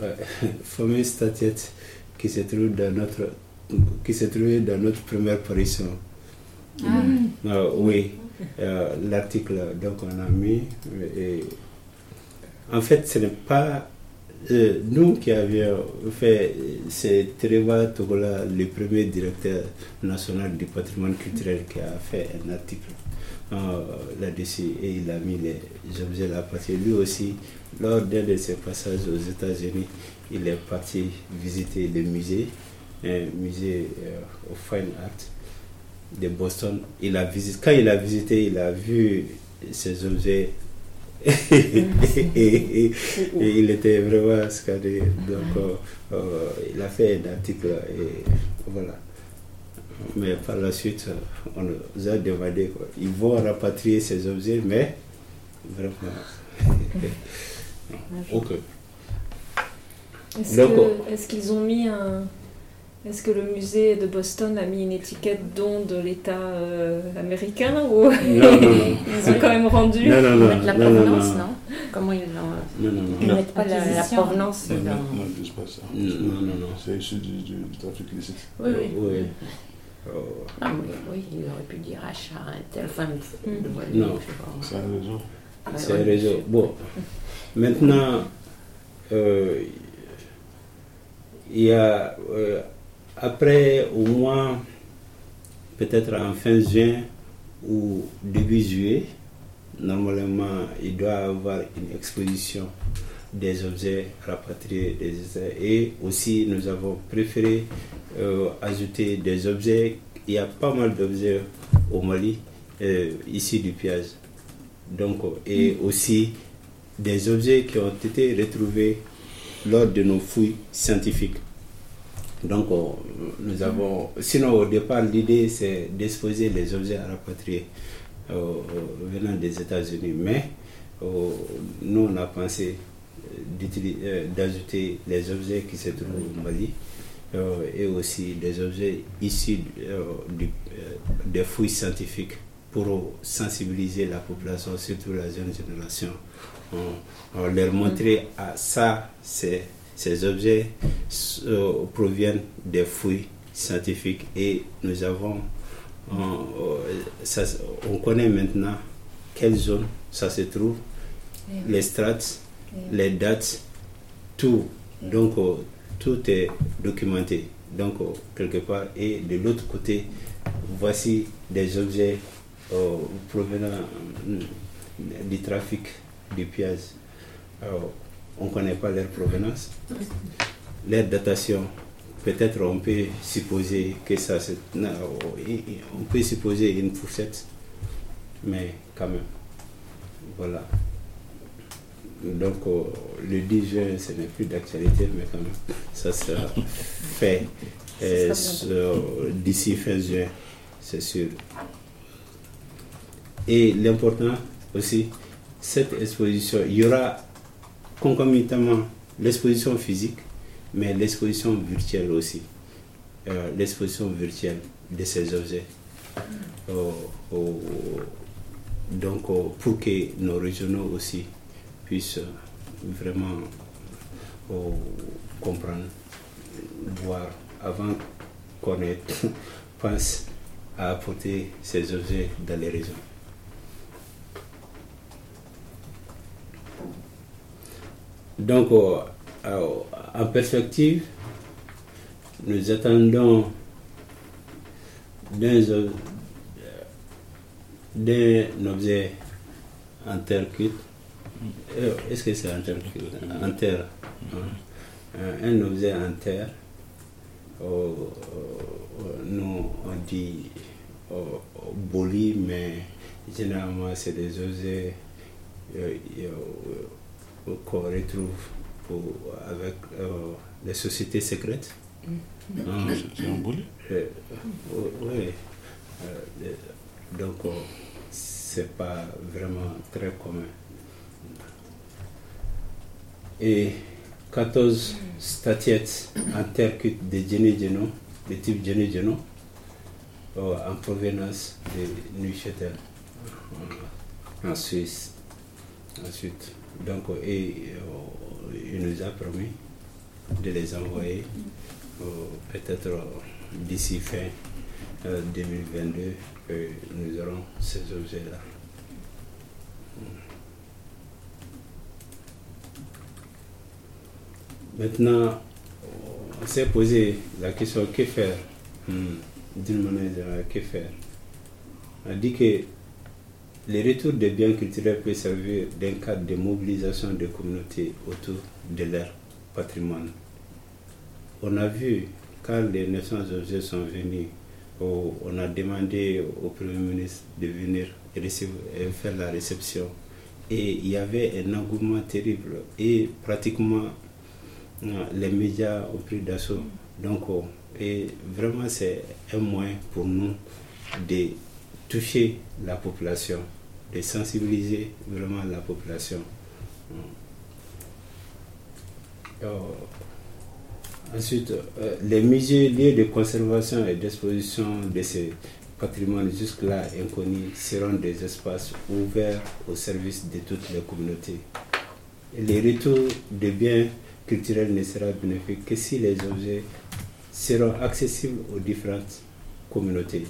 fameuses statuettes qui se trouvent dans notre qui se trouvaient dans notre première parution. Ah. oui, l'article donc on a mis et en fait, ce n'est pas euh, nous qui avions fait, c'est Tereva Togola, le premier directeur national du patrimoine culturel, qui a fait un article euh, là-dessus et il a mis les objets là parce lui aussi, lors d'un de ses passages aux États-Unis, il est parti visiter le musée, un musée euh, au Fine Art de Boston. Il a visité, quand il a visité, il a vu ces objets et, il était vraiment scandé. Donc, euh, euh, il a fait un article et voilà. Mais par la suite, on nous a demandé, ils vont rapatrier ces objets, mais vraiment. ok. Est-ce qu'ils ont mis un, est-ce que le musée de Boston a mis une étiquette don de l'État euh, américain ou non, non, non. ils ont quand même rendu non, non, non, la provenance, non, Comment ils l'ont Non, non, non. Ils ne mettent pas la, la provenance Non, non, non, pas ça. Non, non, non. C'est issu du, du, trafic illicite. Oui, oui. oui. Oh. Ah, oui, oui, il aurait pu dire achat, un tel, enfin, mm. non, c'est un réseau. C'est un réseau. Bon, maintenant, euh, il y a euh, après au moins peut-être en fin juin ou début juillet, normalement il doit y avoir une exposition des objets rapatriés des États. Et aussi nous avons préféré euh, ajouter des objets. Il y a pas mal d'objets au Mali, euh, ici du Piage. Donc, et mm. aussi des objets qui ont été retrouvés lors de nos fouilles scientifiques. Donc, nous avons. Sinon, au départ, l'idée, c'est d'exposer les objets à rapatrier euh, venant des États-Unis. Mais nous, on a pensé euh, d'ajouter les objets qui se trouvent au Mali euh, et aussi des objets issus des fouilles scientifiques pour sensibiliser la population, surtout la jeune génération. On, leur montrer à ça, c'est ces objets euh, proviennent des fouilles scientifiques et nous avons, euh, on connaît maintenant quelle zone ça se trouve, les strates, les dates, tout. Donc euh, tout est documenté. Donc quelque part, et de l'autre côté, voici des objets provenant du trafic du piège on ne connaît pas leur provenance. Leur datation, peut-être on peut supposer que ça, on peut supposer une fourchette, mais quand même, voilà. Donc euh, le 10 juin, ce n'est plus d'actualité, mais quand même, ça sera fait euh, d'ici fin juin, c'est sûr. Et l'important aussi, cette exposition, il y aura concomitamment l'exposition physique, mais l'exposition virtuelle aussi. Euh, l'exposition virtuelle de ces objets donc pour que nos régionaux aussi puissent vraiment comprendre, voir avant qu'on pense à apporter ces objets dans les régions. Donc, en perspective, nous attendons d'un objet en terre cuite. Euh, est-ce que c'est en terre cuite? En terre. Un objet en terre. nous, on dit boli, mais généralement, c'est des objets euh, euh, qu'on retrouve avec les sociétés secrètes. Mm. C'est un boli Oui. donc, c'est pas vraiment très commun. Et 14 statuettes en terre cuite de Jenny Geno, de type Jenny Geno, en provenance de Neuchâtel, en Suisse. Ensuite, donc, et, il nous a promis de les envoyer peut-être d'ici fin 2022 que nous aurons ces objets-là. Maintenant, on s'est posé la question que faire? Hmm, D'une manière générale, que faire? On a dit que les retours des biens culturels peuvent servir d'un cadre de mobilisation des communautés autour de leur patrimoine. On a vu, quand les nations objets sont venus, on a demandé au Premier ministre de venir faire la réception. Et il y avait un engouement terrible. Et pratiquement, euh, les médias ont pris d'assaut. Donc, oh, et vraiment, c'est un moyen pour nous de toucher la population, de sensibiliser vraiment la population. Euh, ensuite, euh, les musées, lieux de conservation et d'exposition de ces patrimoines jusque-là inconnus seront des espaces ouverts au service de toutes les communautés. les retours de biens culturels ne sera bénéfique que si les objets seront accessibles aux différentes communautés.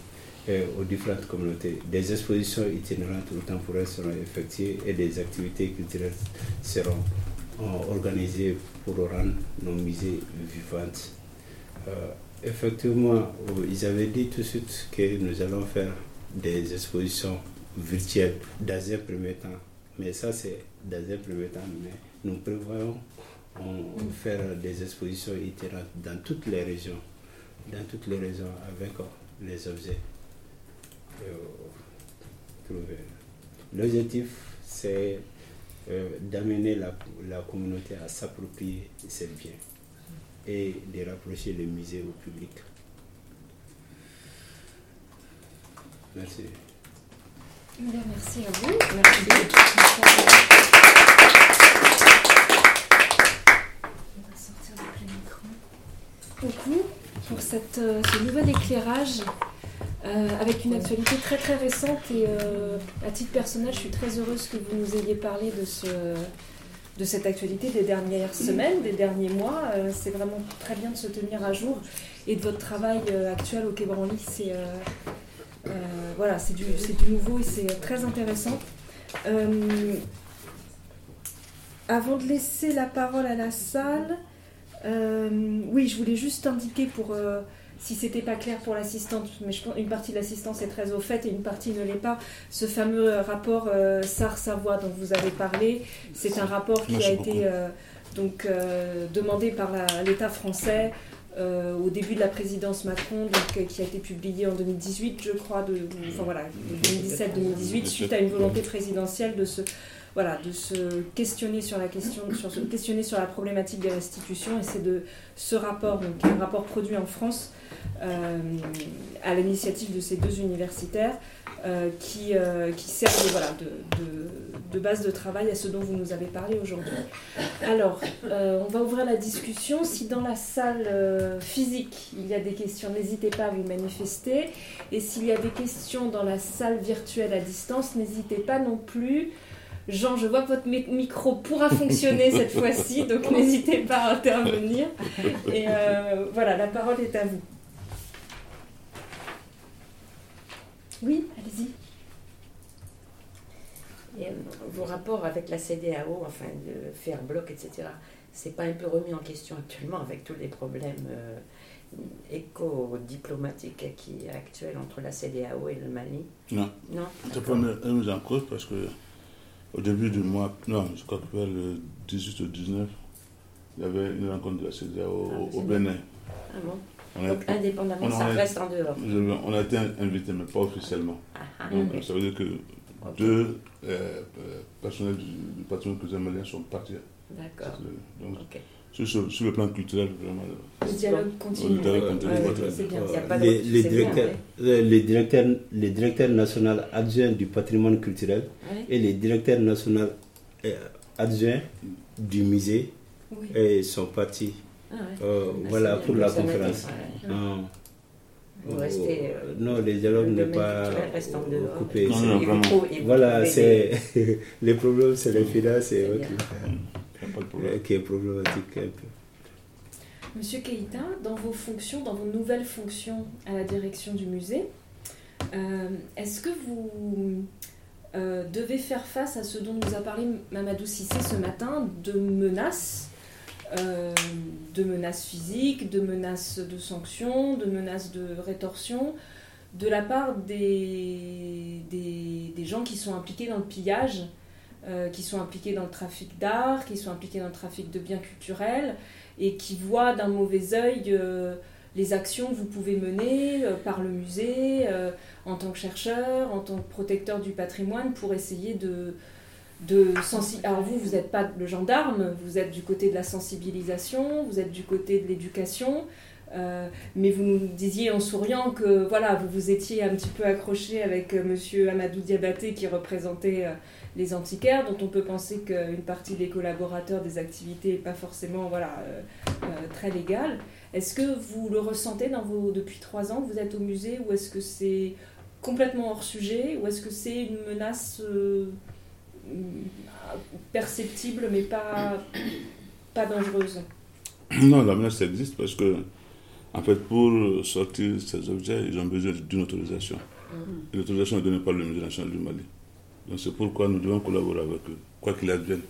Euh, aux différentes communautés. Des expositions itinérantes ou temporaires seront effectuées et des activités culturelles seront euh, organisées pour rendre nos musées vivantes. Euh, effectivement, ils avaient dit tout de suite que nous allons faire des expositions virtuelles dans un premier temps. Mais ça, c'est dans un premier temps. Mais nous prévoyons faire des expositions itinérantes dans toutes les régions, dans toutes les régions avec les objets. L'objectif, c'est euh, d'amener la, communauté à s'approprier ces biens et de rapprocher le musée au public. Merci. Merci à vous. Merci. On va sortir micro. Beaucoup pour cette, euh, ce nouvel éclairage euh, avec une actualité très très récente et euh, à titre personnel, je suis très heureuse que vous nous ayez parlé de, ce, de cette actualité des dernières semaines, des derniers mois. Euh, c'est vraiment très bien de se tenir à jour et de votre travail actuel au Quai Branly. C'est voilà, c'est du, du, nouveau et c'est très intéressant. avant de laisser la parole à la salle, oui, je voulais juste indiquer pour si c'était pas clair pour l'assistante, mais je pense une partie de l'assistance est très au fait et une partie ne l'est pas. Ce fameux euh, rapport euh, SAR-Savoie dont vous avez parlé, c'est un rapport qui a été euh, donc demandé par l'État français au début de la présidence Macron, donc, qui a été publié en 2018, je crois, de, enfin voilà, 2017-2018, suite à une volonté présidentielle de se voilà, de se questionner sur la question, sur se questionner sur la problématique des restitutions. Et c'est de ce rapport, donc un rapport produit en France euh, à l'initiative de ces deux universitaires, euh, qui, euh, qui servent voilà, de, de, de, base de travail à ce dont vous nous avez parlé aujourd'hui. Alors, on va ouvrir la discussion. Si dans la salle physique, il y a des questions, n'hésitez pas à vous manifester. Et s'il y a des questions dans la salle virtuelle à distance, n'hésitez pas non plus. Jean, je vois que votre micro pourra fonctionner cette fois-ci, donc n'hésitez pas à intervenir. Et voilà, la parole est à vous. Oui, allez-y. Et, euh, vos rapports avec la CDAO, enfin de faire bloc, etc., c'est pas un peu remis en question actuellement avec tous les problèmes euh, éco-diplomatiques qui actuels entre la CDAO et le Mali? Non. Non? C'est pas mise en cause parce que au début du mois, non, je crois que le 18 ou 19, il y avait une rencontre de la CDAO Ah, au c'est Bénin. Ah bon? On a, Donc indépendamment, on ça aurait- reste en dehors. on a été invité, mais pas officiellement. Ah, ah, Donc, ça veut dire que Ok. deux euh, euh, personnels du, du patrimoine culturel malien sont partis. D'accord. Donc, Ok. sur, sur- sur le plan culturel, vraiment. euh, Le dialogue continue. Le dialogue continue, a les, directeurs, euh, les, directeurs, nationaux adjoints du patrimoine culturel Ouais. et les directeurs nationaux euh, adjoints du musée Oui. euh, sont partis. Ah, ouais. Euh, Ah, voilà pour la conférence. ouais. Vous restez, euh, non, le dialogue le n'est pas coupé. Non, non, Voilà, c'est les problèmes, c'est les finances et C'est autres bien. Il n'y a pas de problème. qui est problématique un peu. Monsieur Keïta, dans vos fonctions, dans vos nouvelles fonctions à la direction du musée, euh, est-ce que vous euh, devez faire face à ce dont nous a parlé Mamadou Sissé ce matin, de menaces, euh, de menaces physiques, de menaces de sanctions, de menaces de rétorsion, de la part des, des, gens qui sont impliqués dans le pillage, euh, qui sont impliqués dans le trafic d'art, qui sont impliqués dans le trafic de biens culturels et qui voient d'un mauvais œil euh, les actions que vous pouvez mener par le musée, en tant que chercheur, en tant que protecteur du patrimoine, pour essayer de, de. Alors vous, vous n'êtes pas le gendarme, vous êtes du côté de la sensibilisation, vous êtes du côté de l'éducation, euh, mais vous nous disiez en souriant que voilà, vous vous étiez un petit peu accroché avec euh, Monsieur Amadou Diabaté qui représentait euh, les antiquaires, dont on peut penser qu'une partie des collaborateurs des activités n'est pas forcément voilà, très légale. Est-ce que vous le ressentez dans vos, depuis trois ans que vous êtes au musée ou est-ce que c'est complètement hors sujet ou est-ce que c'est une menace perceptible mais pas, pas dangereuse Non, la menace existe parce que, en fait, pour sortir ces objets, ils ont besoin d'une autorisation. Et l'autorisation est donnée par le Musée national du Mali. Donc c'est pourquoi nous devons collaborer avec eux, quoi qu'il advienne.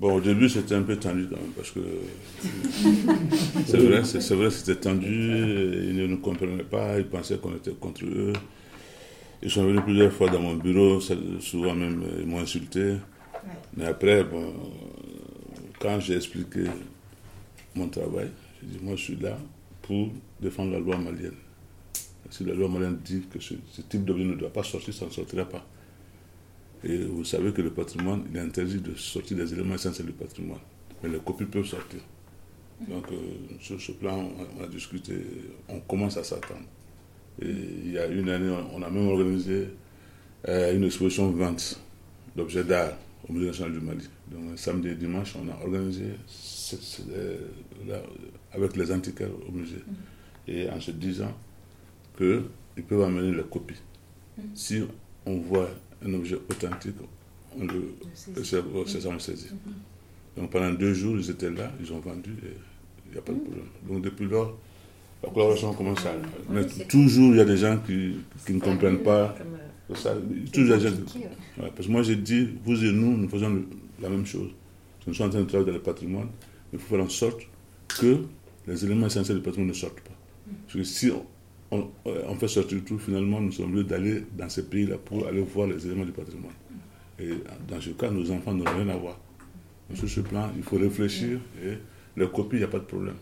Bon, au début, c'était un peu tendu quand même, parce que c'est vrai, c'est vrai, c'était tendu, ils ne nous comprenaient pas, ils pensaient qu'on était contre eux. Ils sont venus plusieurs fois dans mon bureau, souvent même euh, ils m'ont insulté. Mais après, bon, quand j'ai expliqué mon travail, j'ai dit, moi je suis là pour défendre la loi malienne. Si la loi malienne dit que ce, ce type d'objet ne doit pas sortir, ça ne sortira pas. Et vous savez que le patrimoine, il est interdit de sortir des éléments essentiels du patrimoine. Mais les copies peuvent sortir. Donc, euh, sur ce plan, on a discuté, on commence à s'attendre. Et il y a une année, on a même organisé euh, une exposition vente d'objets d'art au Musée national du Mali. Donc, samedi et dimanche, on a organisé euh, là, avec les antiquaires au musée. Et en se disant qu'ils peuvent amener les copies. Si on voit un objet authentique, on le on saisit. Donc pendant deux jours, ils étaient là, ils ont vendu et il n'y a pas de problème. Donc depuis lors, la collaboration commence à. Mais toujours, il y a des gens qui, qui ne comprennent pas. Euh, C'est ça, toujours des gens- Ouais, parce que moi j'ai dit, vous et nous, nous faisons le- la même chose. Nous sommes en train de travailler dans le patrimoine, mais il faut faire en sorte que les éléments essentiels du patrimoine ne sortent pas. Parce que si on, on- on fait sortir tout, finalement, nous sommes obligés d'aller dans ces pays-là pour aller voir les éléments du patrimoine. Et dans ce cas, nos enfants n'ont rien à voir. Donc, sur ce plan, il faut réfléchir et les copies, il n'y a pas de problème.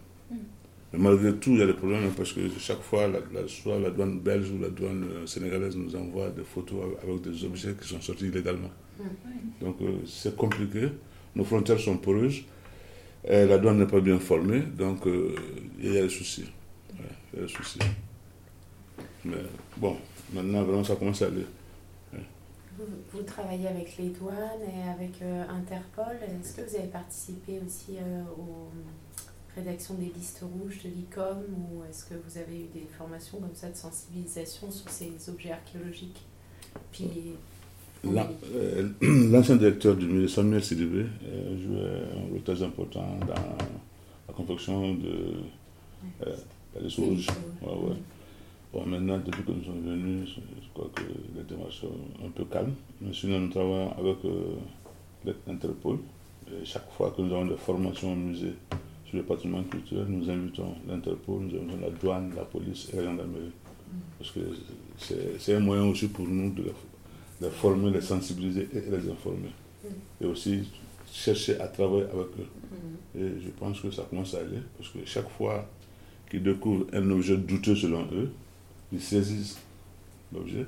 Mais malgré tout, il y a des problèmes hein, parce que chaque fois, la, la- soit la douane belge ou la douane euh, sénégalaise nous envoie des photos avec des objets qui sont sortis illégalement. Donc euh, c'est compliqué. Nos frontières sont poreuses. Et la douane n'est pas bien formée. Donc euh, il y a des soucis. Ouais, il y a des soucis. Mais bon, maintenant vraiment ça commence à aller. Vous, vous travaillez avec les douanes et avec euh, Interpol. Est-ce que vous avez participé aussi euh, aux rédactions des listes rouges de l'ICOM ou est-ce que vous avez eu des formations comme ça de sensibilisation sur ces objets archéologiques Mali euh, L'ancien directeur du musée Samuel Sidibé euh, jouait un rôle très important dans la confection de euh, la liste rouge. Ouais, ouais. Bon, maintenant, depuis que nous sommes venus, je, je crois que les démarches sont un peu calmes. Mais sinon, nous travaillons avec euh, l'Interpol. Et chaque fois que nous avons des formations au musée sur le patrimoine culturel, nous invitons l'Interpol, nous invitons la douane, la police et la gendarmerie. Parce que c'est un moyen aussi pour nous de les, de les former, les sensibiliser et les informer. Et aussi chercher à travailler avec eux. Et je pense que ça commence à aller, parce que chaque fois qu'ils découvrent un objet douteux selon eux, ils saisissent l'objet,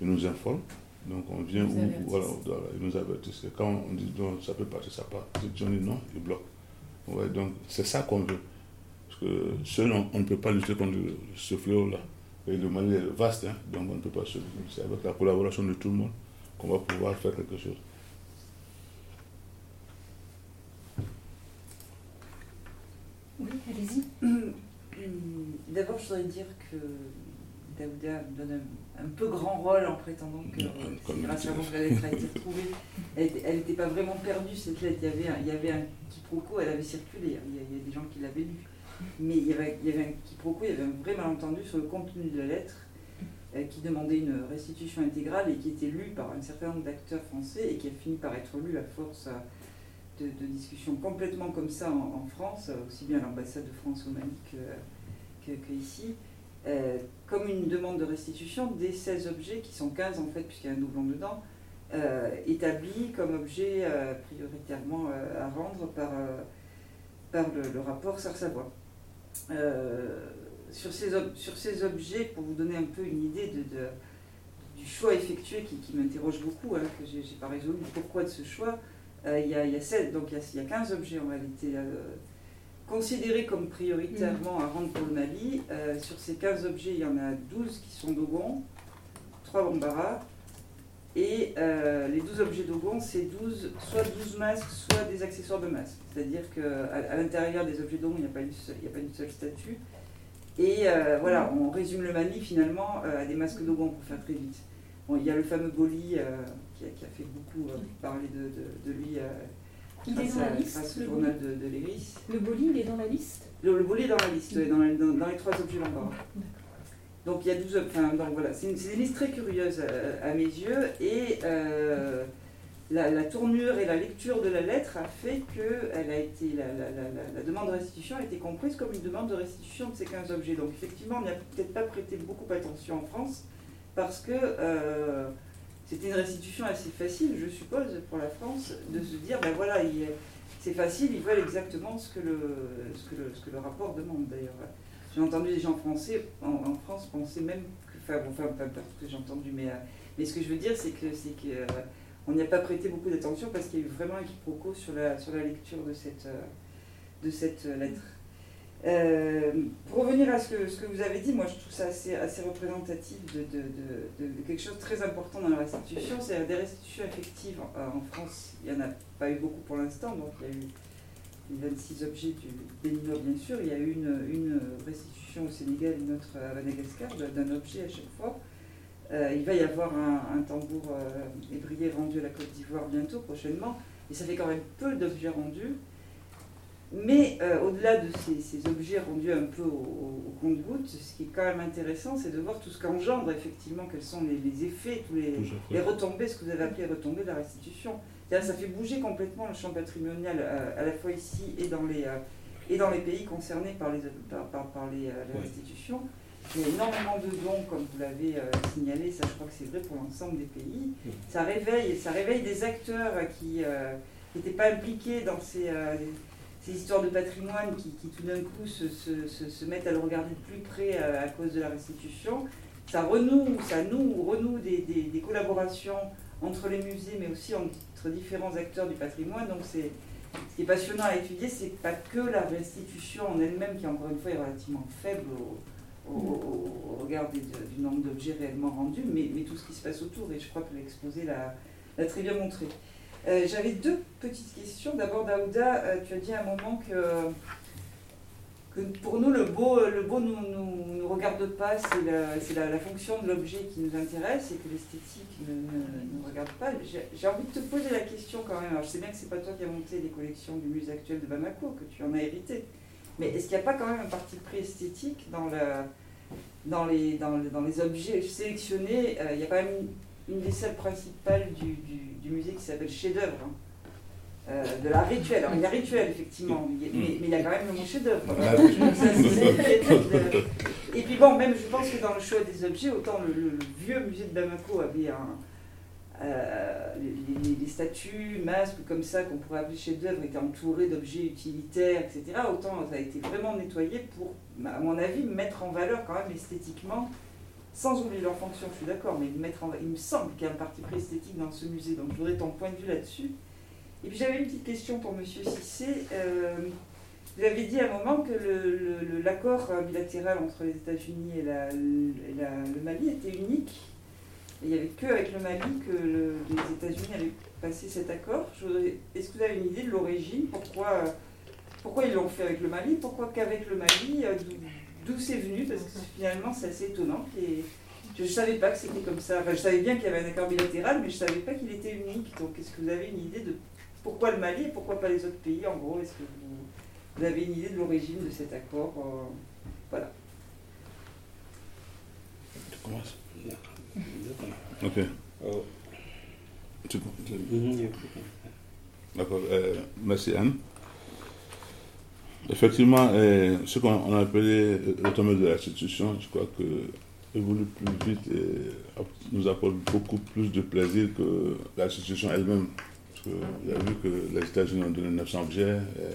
ils nous informent. Donc on vient où, voilà, ils nous avertissent. Et quand on dit non, ça peut partir, ça part. Si on dit non, ils bloquent. Ouais, donc c'est ça qu'on veut. Parce que seul, on, on ne peut pas lutter contre ce fléau-là. Et le Mali est vaste, hein, donc on ne peut pas se. C'est avec la collaboration de tout le monde qu'on va pouvoir faire quelque chose. Oui, allez-y. Hum, D'abord, je voudrais dire que Daouda donne un, un peu grand rôle en prétendant que Non, grâce à vous la lettre a été retrouvée. Elle n'était pas vraiment perdue, cette lettre. Il y, avait un, il y avait un quiproquo, elle avait circulé. Il y a, il y a des gens qui l'avaient lue. Mais il y, avait, il y avait un quiproquo, il y avait un vrai malentendu sur le contenu de la lettre euh, qui demandait une restitution intégrale et qui était lue par un certain nombre d'acteurs français et qui a fini par être lue à force euh, de, de discussions complètement comme ça en, en France, aussi bien à l'ambassade de France au Mali que, que, que euh, comme une demande de restitution des 16 objets, qui sont 15 en fait, puisqu'il y a un doublon dedans, euh, établis comme objets euh, prioritairement à rendre par, par le, rapport Savoie. Euh, sur, ces objets, pour vous donner un peu une idée de, du choix effectué qui, qui m'interroge beaucoup, hein, que j'ai j'ai pas résolu, pourquoi de ce choix, il y, a, y a 16 donc il y a, il y a 15 objets en réalité considérés comme prioritairement à rendre pour le Mali. Euh, sur ces 15 objets, il y en a 12 qui sont Dogon, 3 Bambara. Et euh, les 12 objets Dogon, c'est 12, soit 12 masques, soit des accessoires de masques. C'est-à-dire qu'à à, l'intérieur des objets Dogon, il n'y a pas une seule, il a pas une seule statue. Et euh, voilà, on résume le Mali finalement à des masques Dogon pour faire très vite. Bon, il y a le fameux Boli qui, a, qui a fait beaucoup parler de, de- de lui Il est dans la liste, le journal de. Le boli, il est dans la liste Le, le Boli est dans la liste, dans, la- dans- dans les trois objets Lombard. Donc il y a 12 ob- enfin, donc voilà, c'est une, liste très curieuse euh, à, mes yeux et euh, la, la tournure et la lecture de la lettre a fait que elle a été, la, la- la- la- la demande de restitution a été comprise comme une demande de restitution de ces 15 objets. Donc effectivement, on n'y a peut-être pas prêté beaucoup attention en France parce que euh, c'était une restitution assez facile, je suppose, pour la France, de se dire, ben voilà, il- c'est facile, ils veulent exactement ce que le, ce que le, ce que le rapport demande d'ailleurs. J'ai entendu des gens français en, France penser même que, enfin, peu importe ce que j'ai entendu, mais, euh, mais ce que je veux dire, c'est que c'est que euh, n'y a pas prêté beaucoup d'attention parce qu'il y a eu vraiment un quiproquo sur la, sur la lecture de cette, euh, de cette lettre. Euh, pour revenir à ce que, vous avez dit, moi je trouve ça assez, représentatif de, quelque chose de très important dans la restitution, c'est des restitutions effectives euh, en France. Il n'y en a pas eu beaucoup pour l'instant, donc il y a eu les 26 objets du Béninois bien sûr, il y a eu une, restitution au Sénégal, une autre à Madagascar d'un objet à chaque fois. Euh, il va y avoir un, tambour euh, ébrié rendu à la Côte d'Ivoire bientôt, prochainement, et ça fait quand même peu d'objets rendus. Mais euh, au-delà de ces, ces objets rendus un peu au, compte-gouttes, ce qui est quand même intéressant, c'est de voir tout ce qu'engendre effectivement, quels sont les, les effets, tous les, retombées, ce que vous avez appelé retombées de la restitution. Ça fait bouger complètement le champ patrimonial euh, à la fois ici et dans les, euh, et dans les pays concernés par les, par, par- par les, restitutions. Il y a énormément de dons, comme vous l'avez signalé, ça je crois que c'est vrai pour l'ensemble des pays. Ça réveille, ça réveille des acteurs qui n'étaient pas impliqués dans ces, ces histoires de patrimoine qui, tout d'un coup se, se- se- mettent à le regarder de plus près euh, à cause de la restitution. Ça renoue, ça noue, renoue des, des- des collaborations entre les musées, mais aussi entre différents acteurs du patrimoine. Donc c'est ce qui est passionnant à étudier, c'est pas que la restitution en elle-même, qui encore une fois est relativement faible au, regard du nombre d'objets réellement rendus, mais, mais, tout ce qui se passe autour. Et je crois que l'exposé l'a très bien montré. Euh, j'avais deux petites questions. D'abord, Daouda, euh, tu as dit à un moment que pour nous, le beau le beau nous, regarde pas, c'est la, fonction de l'objet qui nous intéresse et que l'esthétique ne, nous regarde pas. J'ai envie de te poser la question quand même. Je sais bien que c'est pas toi qui as monté les collections du musée actuel de Bamako, que tu en as hérité. Mais est-ce qu'il n'y a pas quand même un parti pris esthétique dans, le, dans, les, dans, objets sélectionnés? Euh, Il y a quand même une, des salles principales du, du, du musée qui s'appelle Chef-d'œuvre. Hein. Euh, de la rituelle. Alors, il y a rituel, effectivement, mais, il y a quand même le mot chef-d'œuvre. Et puis, bon, même je pense que dans le choix des objets, autant le, vieux musée de Bamako avait un, euh, les, statues, masques comme ça, qu'on pourrait appeler chef-d'œuvre, étaient entourés d'objets utilitaires, etc. Autant ça a été vraiment nettoyé pour, à mon avis, mettre en valeur quand même esthétiquement sans oublier leur fonction, je suis d'accord, mais mettre il me semble qu'il y a un parti pris esthétique dans ce musée, donc je voudrais ton point de vue là-dessus. Et puis j'avais une petite question pour M. Cissé. Euh, vous avez dit à un moment que l'accord bilatéral entre les États-Unis et, le Mali était unique. il n'y avait qu'avec le Mali que les États-Unis avaient passé cet accord. Est-ce que vous avez une idée de l'origine? Pourquoi, pourquoi ils l'ont fait avec le Mali? Pourquoi qu'avec le Mali euh, D'où c'est venu Parce que finalement, c'est assez étonnant. Et je ne savais pas que c'était comme ça. Enfin, je savais bien qu'il y avait un accord bilatéral, mais je ne savais pas qu'il était unique. Donc, est-ce que vous avez une idée de pourquoi le Mali et pourquoi pas les autres pays En gros, est-ce que vous, avez une idée de l'origine de cet accord euh, Voilà. Tu commences? Ok. Oh. D'accord. Euh, merci Anne. Effectivement, euh, ce qu'on a appelé l'autonomie de l'institution, je crois que évolue plus vite et nous apporte beaucoup plus de plaisir que l'institution elle-même vous avez vu que les États-Unis ont donné 900 objets, euh,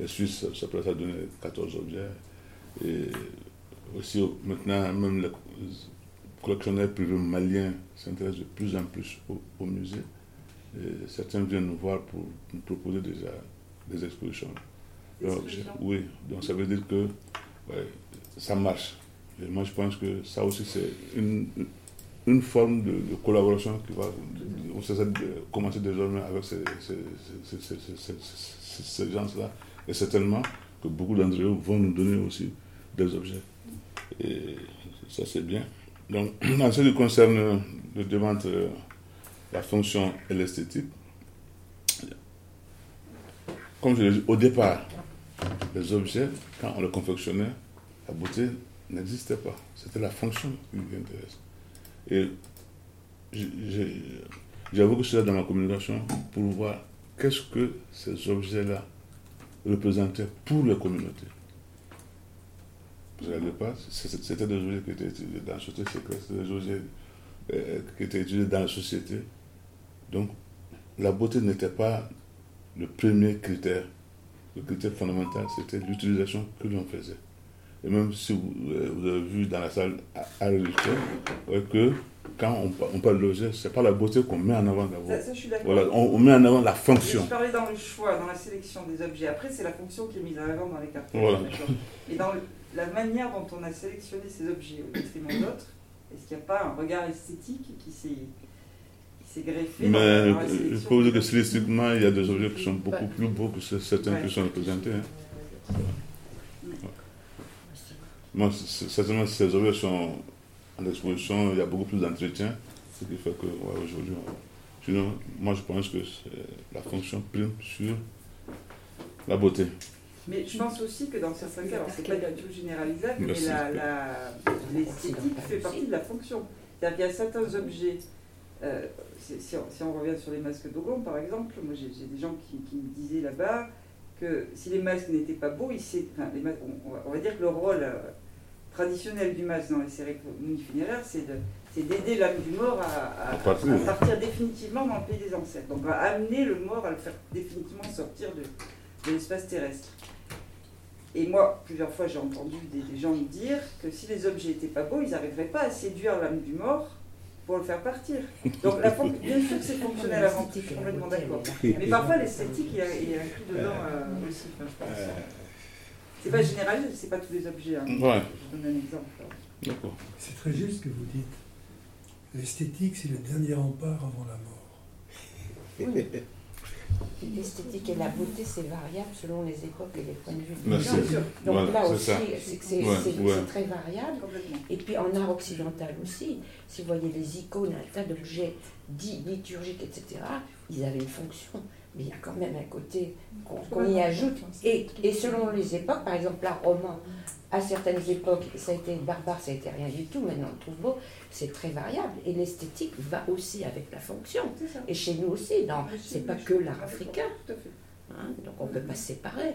les Suisses s'apprêtent à donner 14 objets. Et aussi, maintenant, même les collectionneurs privés maliens s'intéressent de plus en plus au, musée. Et certains viennent nous voir pour nous proposer déjà des expositions. oui, donc ça veut dire que ça marche. Et moi, je pense que ça aussi, c'est une, une forme de, collaboration qui va commencer désormais avec ces, ces, gens-là. Et certainement que beaucoup d'entre eux vont nous donner aussi des objets. Et ça, c'est bien. Donc, en ce qui concerne le débat entre la fonction et l'esthétique, comme je l'ai dit, au départ, les objets, quand on les confectionnait, la beauté n'existait pas. C'était la fonction qui nous intéresse. Et j'avoue que je suis là dans ma communication pour voir qu'est-ce que ces objets-là représentaient pour les communautés. Parce qu'à l'époque, c'était des objets qui étaient dans la société secrète, c'était des objets euh, qui étaient utilisés dans la société. Donc, la beauté n'était pas le premier critère. Le critère fondamental, c'était l'utilisation que l'on faisait. Et même si vous, euh, avez vu dans la salle à, à que quand on, parle de ce n'est pas la beauté qu'on met en avant d'abord. Ça, je suis d'accord. Voilà, on, met en avant la fonction. Je parlais dans le choix, dans la sélection des objets. Après, c'est la fonction qui est mise en avant dans les cartes. Voilà. Et dans la manière dont on a sélectionné ces objets au détriment d'autres, est-ce qu'il n'y a pas un regard esthétique qui s'est greffé Mais il faut dire que stylistiquement, il y a des objets qui sont beaucoup plus beaux que certains qui sont représentés. Hein. Moi, certainement, ces objets sont en exposition, il y a beaucoup plus d'entretien, ce qui fait que aujourd'hui, moi je pense que la fonction prime sur la beauté. Mais je pense aussi que dans certains cas, alors c'est pas du tout généralisable, mais l'esthétique fait partie de la fonction. C'est-à-dire qu'il y a certains objets, euh, si, on, revient sur les masques d'Ogon par exemple, moi j'ai des gens qui, me disaient là-bas que si les masques n'étaient pas beaux, on, va dire que le rôle euh, traditionnel du masque dans les cérémonies funéraires, c'est d'aider l'âme du mort à, partir définitivement dans le pays des ancêtres. Donc à amener le mort à le faire définitivement sortir de, l'espace terrestre. Et moi, plusieurs fois, j'ai entendu des, gens me dire que si les objets n'étaient pas beaux, ils n'arriveraient pas à séduire l'âme du mort pour le faire partir. Donc la fon- bien sûr que c'est fonctionnel avant tout, je suis complètement d'accord. Mais parfois l'esthétique il y a, il y a inclus dedans euh, aussi, enfin, je pense. C'est pas général, c'est pas tous les objets. hein. Ouais. Je donne un exemple. D'accord. C'est très juste ce que vous dites. L'esthétique, c'est le dernier rempart avant la mort. L'esthétique et la beauté, c'est variable selon les époques et les points de vue. des Merci. Donc Voilà, là aussi, c'est Ouais, ouais. très variable. Et puis en art occidental aussi, si vous voyez les icônes, un tas d'objets dits liturgiques, etc., ils avaient une fonction. Mais il y a quand même un côté qu'on qu'on y ajoute. Et, et selon les époques, par exemple, l'art roman, à certaines époques, ça a été barbare, ça a été rien du tout, maintenant on le trouve beau, c'est très variable. Et l'esthétique va aussi avec la fonction. Et chez nous aussi, non, c'est pas que l'art africain. Tout à fait. hein, donc on ne peut pas se séparer.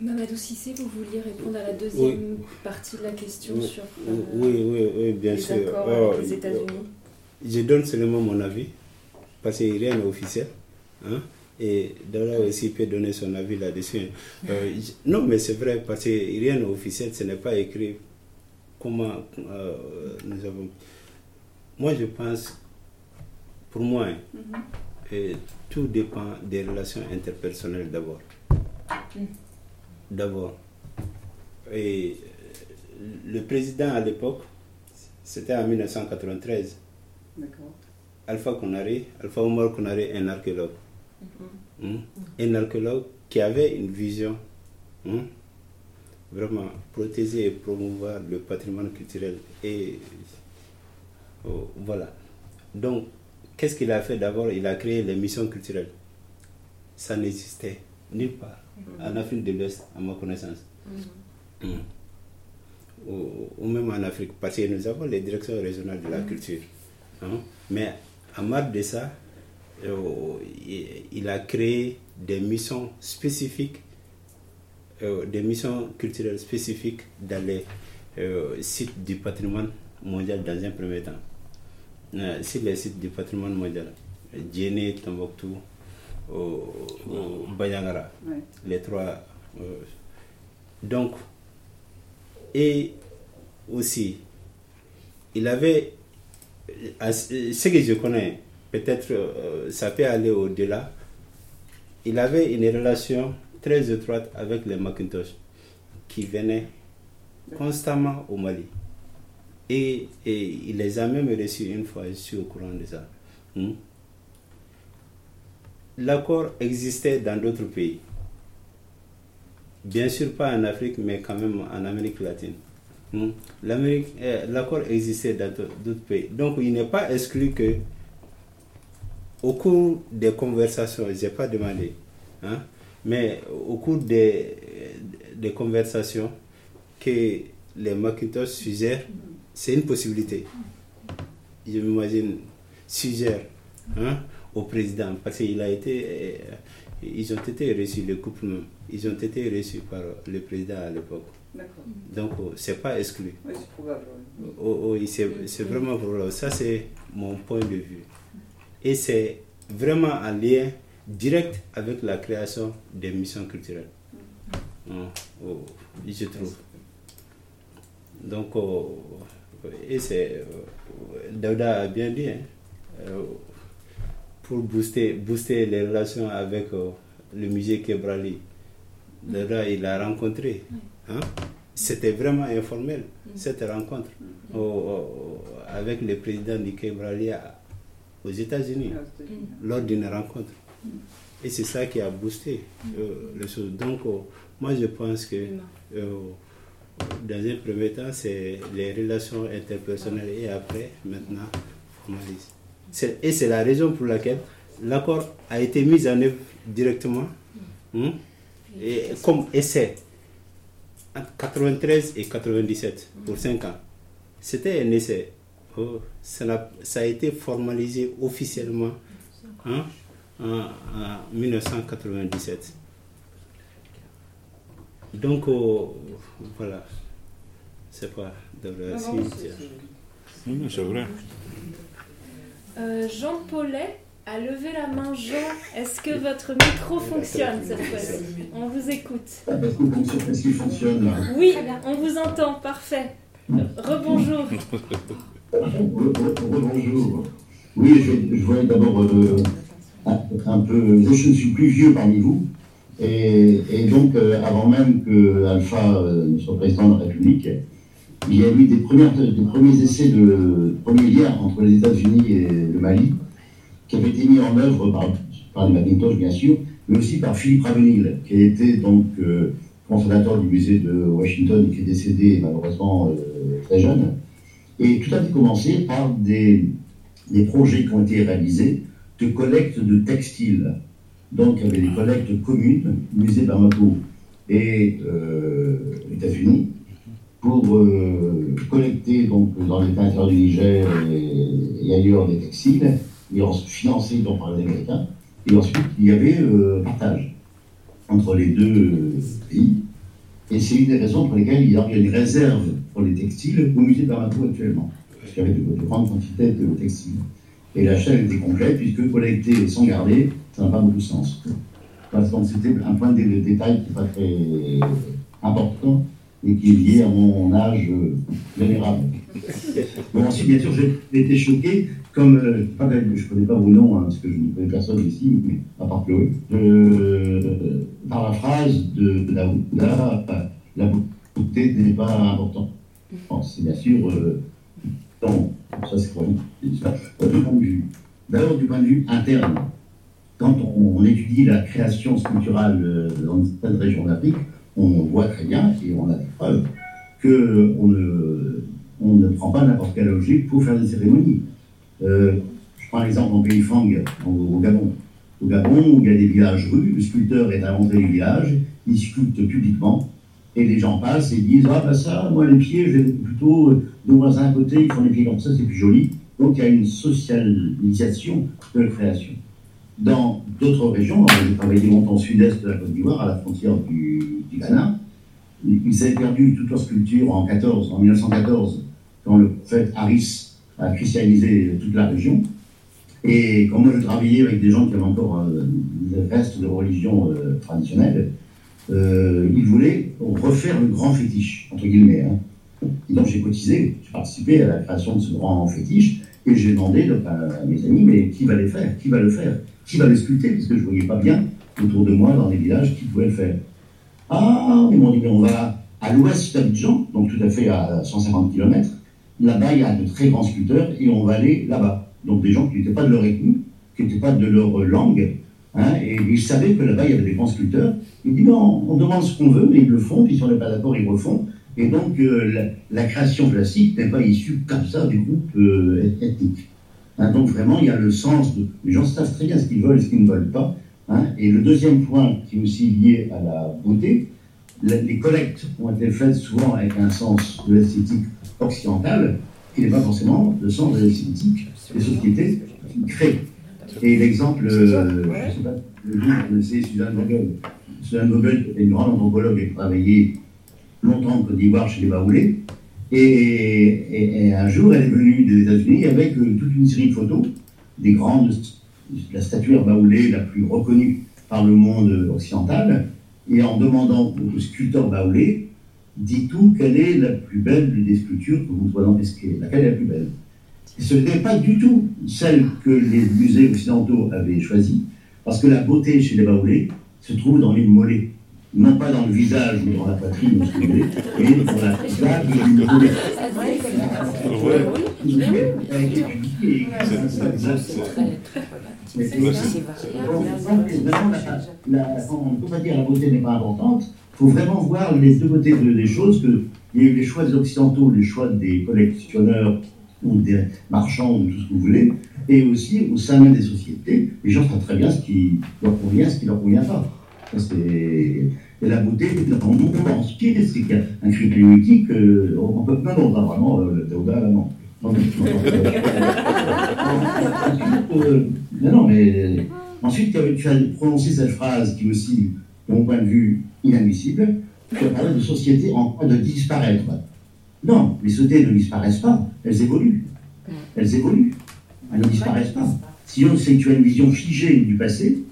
Mamadou Cissé, vous vouliez répondre à la deuxième partie de la question Oui. sur euh, Oui, oui, oui, bien les sûr. accords Oh, avec les États-Unis Je donne seulement mon avis, parce qu'il rien n'est officiel. Hein? Et Dara aussi peut donner son avis là-dessus. Euh, j- non, mais c'est vrai, parce que rien n'est officiel, ce n'est pas écrit comment euh, nous avons. Moi, je pense, pour moi, hein, Mhm. et tout dépend des relations interpersonnelles d'abord. D'abord. Et euh, le président à l'époque, c'était en 1993. D'accord. Alpha Konaré, Alpha Omar Konaré, un archéologue. Hmm? Un archéologue qui avait une vision, hmm, vraiment protéger et promouvoir le patrimoine culturel. Et oh, voilà. Donc, qu'est-ce qu'il a fait d'abord? Il a créé les missions culturelles. Ça n'existait nulle part en Afrique de l'Ouest, à ma connaissance. Hmm. Ou, ou même en Afrique, parce que nous avons les directions régionales de la culture. hein? Mais en marge de ça, il- il a créé des missions spécifiques, euh, des missions culturelles spécifiques dans les euh, sites du patrimoine mondial dans un premier temps. Euh, sur les sites du patrimoine mondial, Djéné, Tombouctou, Bayangara, Ouais. les trois. euh, donc, et aussi, il avait, ce que je connais, peut-être euh, ça peut aller au-delà, il avait une relation très étroite avec les Macintosh qui venaient constamment au Mali. Et, il les a même reçus une fois, je suis au courant de ça. Hmm? L'accord existait dans d'autres pays. Bien sûr pas en Afrique, mais quand même en Amérique latine. Hmm? Euh, L'accord existait dans d'au- d'autres pays. Donc il n'est pas exclu que au cours des conversations, je n'ai pas demandé, hein, mais au cours des, des conversations que les Macintosh suggèrent, c'est une possibilité. Je m'imagine suggère hein, au président, parce qu'il a été, euh, ils ont été reçus, le couple ils ont été reçus par le président à l'époque. Donc, oh, c'est pas exclu. Oui, c'est. Oh, oh, c'est vraiment probable. Ça, c'est mon point de vue. Et c'est vraiment en lien direct avec la création des missions culturelles. Hein, oh, je trouve. Donc, oh, et c'est. euh, Dauda a bien dit, hein, euh, pour booster, booster les relations avec le musée Kebrali, Dauda, il a rencontré. hein. C'était vraiment informel, cette rencontre avec le président du Kebrali à- aux États-Unis lors d'une rencontre. Et c'est ça qui a boosté euh, les choses. Donc, euh, moi, je pense que euh, dans un premier temps, c'est les relations interpersonnelles et après, maintenant, Et c'est la raison pour laquelle l'accord a été mis en œuvre directement hein, et, comme essai entre 93 et 97 pour 5 ans. C'était un essai. Ça, a été formalisé officiellement hein, en, en 1997. Donc, oh, voilà. C'est pas de vrai. Non, c'est- vrai. Euh, Jean Paulet a levé la main. Jean, est-ce que votre micro fonctionne cette fois-ci On vous écoute. Est-ce qu'il fonctionne là Oui, on vous entend, parfait. Rebonjour. Bonjour. Oui, je, je voulais d'abord euh, un, peu. Je ne suis plus vieux parmi vous. Et, et donc, euh, avant même que Alpha euh, soit président de la République, il y a eu des, premières, des premiers essais de premiers liens entre les États-Unis et le Mali, qui avaient été mis en œuvre par, par les Macintosh, bien sûr, mais aussi par Philippe Ravenil, qui été donc euh, fondateur du musée de Washington, qui est décédé malheureusement très jeune. Et tout a commencé par des, projets qui ont été réalisés de collecte de textiles. Donc, il y avait des collectes communes, musée Bamako et euh, États-Unis, pour euh, collecter donc, dans l'État intérieur du Niger et, ailleurs des textiles, et financés donc, par les Américains. Et ensuite, il y avait euh, partage entre les deux euh, pays. Et c'est une des raisons pour lesquelles il y a une réserve pour les textiles au musée Bamako actuellement. Parce qu'il y avait de, de grandes quantités de textiles. Et la chaîne était complète, puisque collecter sans garder, ça n'a pas beaucoup de sens. Parce que c'était un point de détail qui n'est pas très important et qui est lié à mon âge euh, vénérable. Bon, ensuite, bien sûr, j'ai été choqué, comme euh, je ne connais pas vos noms, hein, parce que je ne connais personne ici, mais à part Chloé, euh, par la phrase de, de la la, la beauté n'est pas importante. Bon, c'est bien sûr. Euh, ça c'est quoi Du point de vue. D'abord, du point de vue interne. Quand on, étudie la création sculpturale euh, dans certaines régions d'Afrique, on voit très bien, et on a des preuves, qu'on ne, on ne prend pas n'importe quelle objet pour faire des cérémonies. Euh, je prends l'exemple en pays Fang, au, Gabon. Au Gabon, où il y a des villages rues, le sculpteur est à l'entrée du village, il sculpte publiquement, et les gens passent et disent Ah, ben ça, moi, les pieds, je vais plutôt euh, nos voisins à côté, ils font les pieds comme ça, c'est plus joli. Donc, il y a une socialisation de la création. Dans d'autres régions, j'ai travaillé longtemps au sud-est de la Côte d'Ivoire, à la frontière du, Ghana, ils avaient perdu toute leur sculpture en, 14, en 1914, quand le prophète Harris a christianisé toute la région. Et quand moi je travaillais avec des gens qui avaient encore euh, des restes de religion euh, traditionnelle, euh, ils voulaient refaire le grand fétiche, entre guillemets. Et donc j'ai cotisé, j'ai participé à la création de ce grand fétiche, et j'ai demandé à mes amis, mais qui va les faire Qui va le faire Qui va le sculpter Parce que je ne voyais pas bien autour de moi, dans les villages, qui pouvait le faire. Ah, ils m'ont dit, mais on va à l'ouest d'Abidjan, donc tout à fait à 150 km. Là-bas, il y a de très grands sculpteurs, et on va aller là-bas. Donc des gens qui n'étaient pas de leur ethnie, qui n'étaient pas de leur langue, hein, et ils savaient que là-bas, il y avait des grands sculpteurs. Ils disent, non, on demande ce qu'on veut, mais ils le font, puis si on n'est pas d'accord, ils refont. Et donc, euh, la, création classique n'est pas issue comme ça du groupe euh, eth- ethnique. Hein, donc vraiment, il y a le sens de... Les gens savent très bien ce qu'ils veulent et ce qu'ils ne veulent pas. hein. Et le deuxième point qui est aussi lié à la beauté, les collectes ont été faites souvent avec un sens de l'esthétique occidentale, qui n'est pas forcément le sens de l'esthétique des sociétés qui créent. Et l'exemple, euh, je ne sais pas, le jour vous connaissez Suzanne Vogel. Suzanne Vogel est une grande anthropologue et a travaillé longtemps en Côte d'Ivoire chez les Baoulés. Et, et- et un jour, elle est venue des États-Unis avec euh, toute une série de photos des grandes, la statuaire Baoulé la plus reconnue par le monde occidental. Et en demandant au sculpteur Baoulé, dites-vous quelle est la plus belle des sculptures que vous voyez pesquer Laquelle est la plus belle? Ce n'était pas du tout celle que les musées occidentaux avaient choisie, parce que la beauté chez les Baoulés se trouve dans les mollets non pas dans le visage ou dans la poitrine, mais dans la plaque du mollet. On ne peut pas dire que la beauté n'est pas importante. Il faut vraiment voir les deux côtés de- des choses, que il y a eu les choix des occidentaux, les choix des collectionneurs ou des marchands ou tout ce que vous voulez, et aussi au sein même des sociétés, les gens savent très bien ce qui leur convient, ce qui leur convient pas. Ça, c'est- Et la beauté, dans le monde entier, c'est qu'il y un critère éthique, euh, on peut non, non, pas vraiment, euh, là, non. Non, non. Euh, ensuite, as- tu as prononcé cette phrase qui est aussi, de mon point de vue, inadmissible. Tu as parlé de société en train de disparaître. Non, les sociétés ne disparaissent pas, elles évoluent. Elles évoluent. Elles ne disparaissent pas. Sinon, c'est que tu as une vision figée du passé.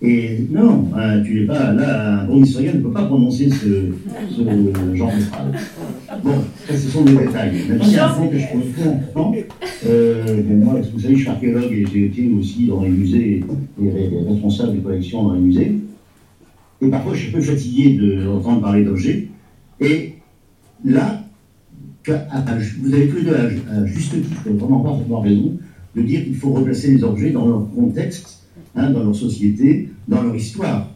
Et non, hein, tu n'es pas là, un bon historien ne peut pas prononcer ce, ce genre de phrase. Bon, ça, ce sont des détails. Maintenant, il y a un point que je trouve très important. Euh, bon, moi, vous savez, je suis archéologue et j'ai été aussi dans les musées et responsable des collections dans les musées. Et parfois, je suis un peu fatigué d'entendre parler d'objets. Et là, vous avez tous les deux à, juste titre, vraiment pas avoir raison, de dire qu'il faut replacer les objets dans leur contexte, hein, dans leur société, dans leur histoire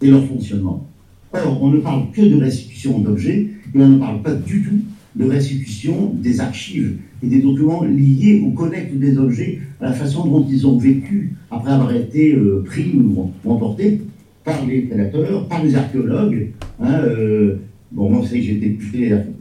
et leur fonctionnement. Or, on ne parle que de restitution d'objets et on ne parle pas du tout de restitution des archives et des documents liés au collecte des objets, à la façon dont ils ont vécu après avoir été euh, pris ou, emportés par les prédateurs, par les archéologues. Hein, euh, bon, moi, c'est que j'étais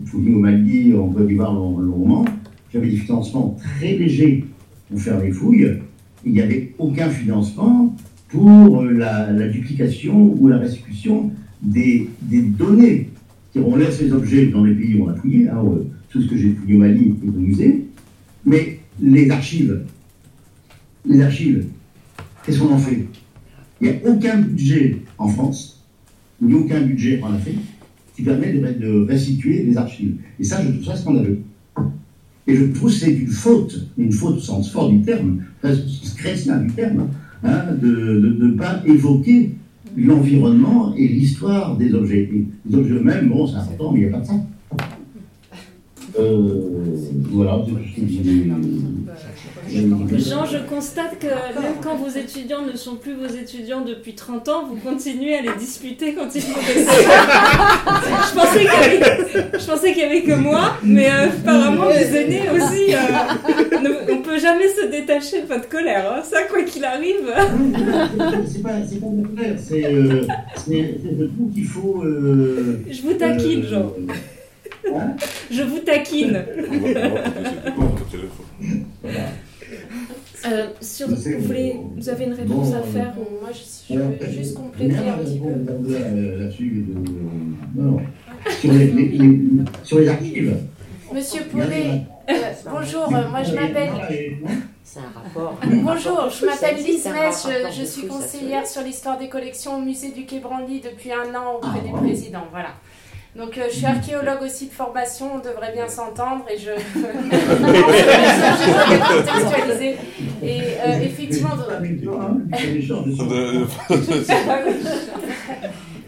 fouillé au Mali, en Côte d'Ivoire, longuement. J'avais des financements très légers pour faire les fouilles. Il n'y avait aucun financement pour la, duplication ou la restitution des, données. On laisse les objets dans les pays où on a fouillé, hein, euh, tout ce que j'ai fouillé au Mali est au musée, mais les archives, les archives, qu'est-ce qu'on en fait? Il n'y a aucun budget en France, ni aucun budget en Afrique, qui permet de, restituer les archives. Et ça, je trouve ça scandaleux. Et je trouve c'est une faute, une faute au sens fort du terme, chrétien du terme, hein, de ne pas évoquer l'environnement et l'histoire des objets. les objets eux-mêmes, bon, c'est important, mais il n'y a pas de ça. Euh, voilà, Jean, je constate que même quand vos étudiants ne sont plus vos étudiants depuis 30 ans, vous continuez à les disputer quand ils font des je pensais qu'il y, avait... je avait que moi, mais euh, apparemment les aînés aussi. Euh, on ne peut jamais se détacher de votre colère. Hein. Ça, quoi qu'il arrive. c'est pas, c'est pas mon colère, c'est, euh, le tout qu'il faut. je vous taquine, Jean. Hein? Je vous taquine. Euh, sur, vous, voulez, vous avez une réponse à faire Moi, je, je veux juste compléter un petit peu. Là-dessus, non, sur les, sur les archives. Monsieur Paulet, euh, bonjour, moi je m'appelle. C'est un rapport. Bonjour, je m'appelle Lise je, je, suis conseillère sur l'histoire des collections au musée du Quai Branly depuis un an auprès ah, du président. Voilà. Donc euh, je suis archéologue aussi de formation, on devrait bien s'entendre et je, contextualiser. Et euh, effectivement,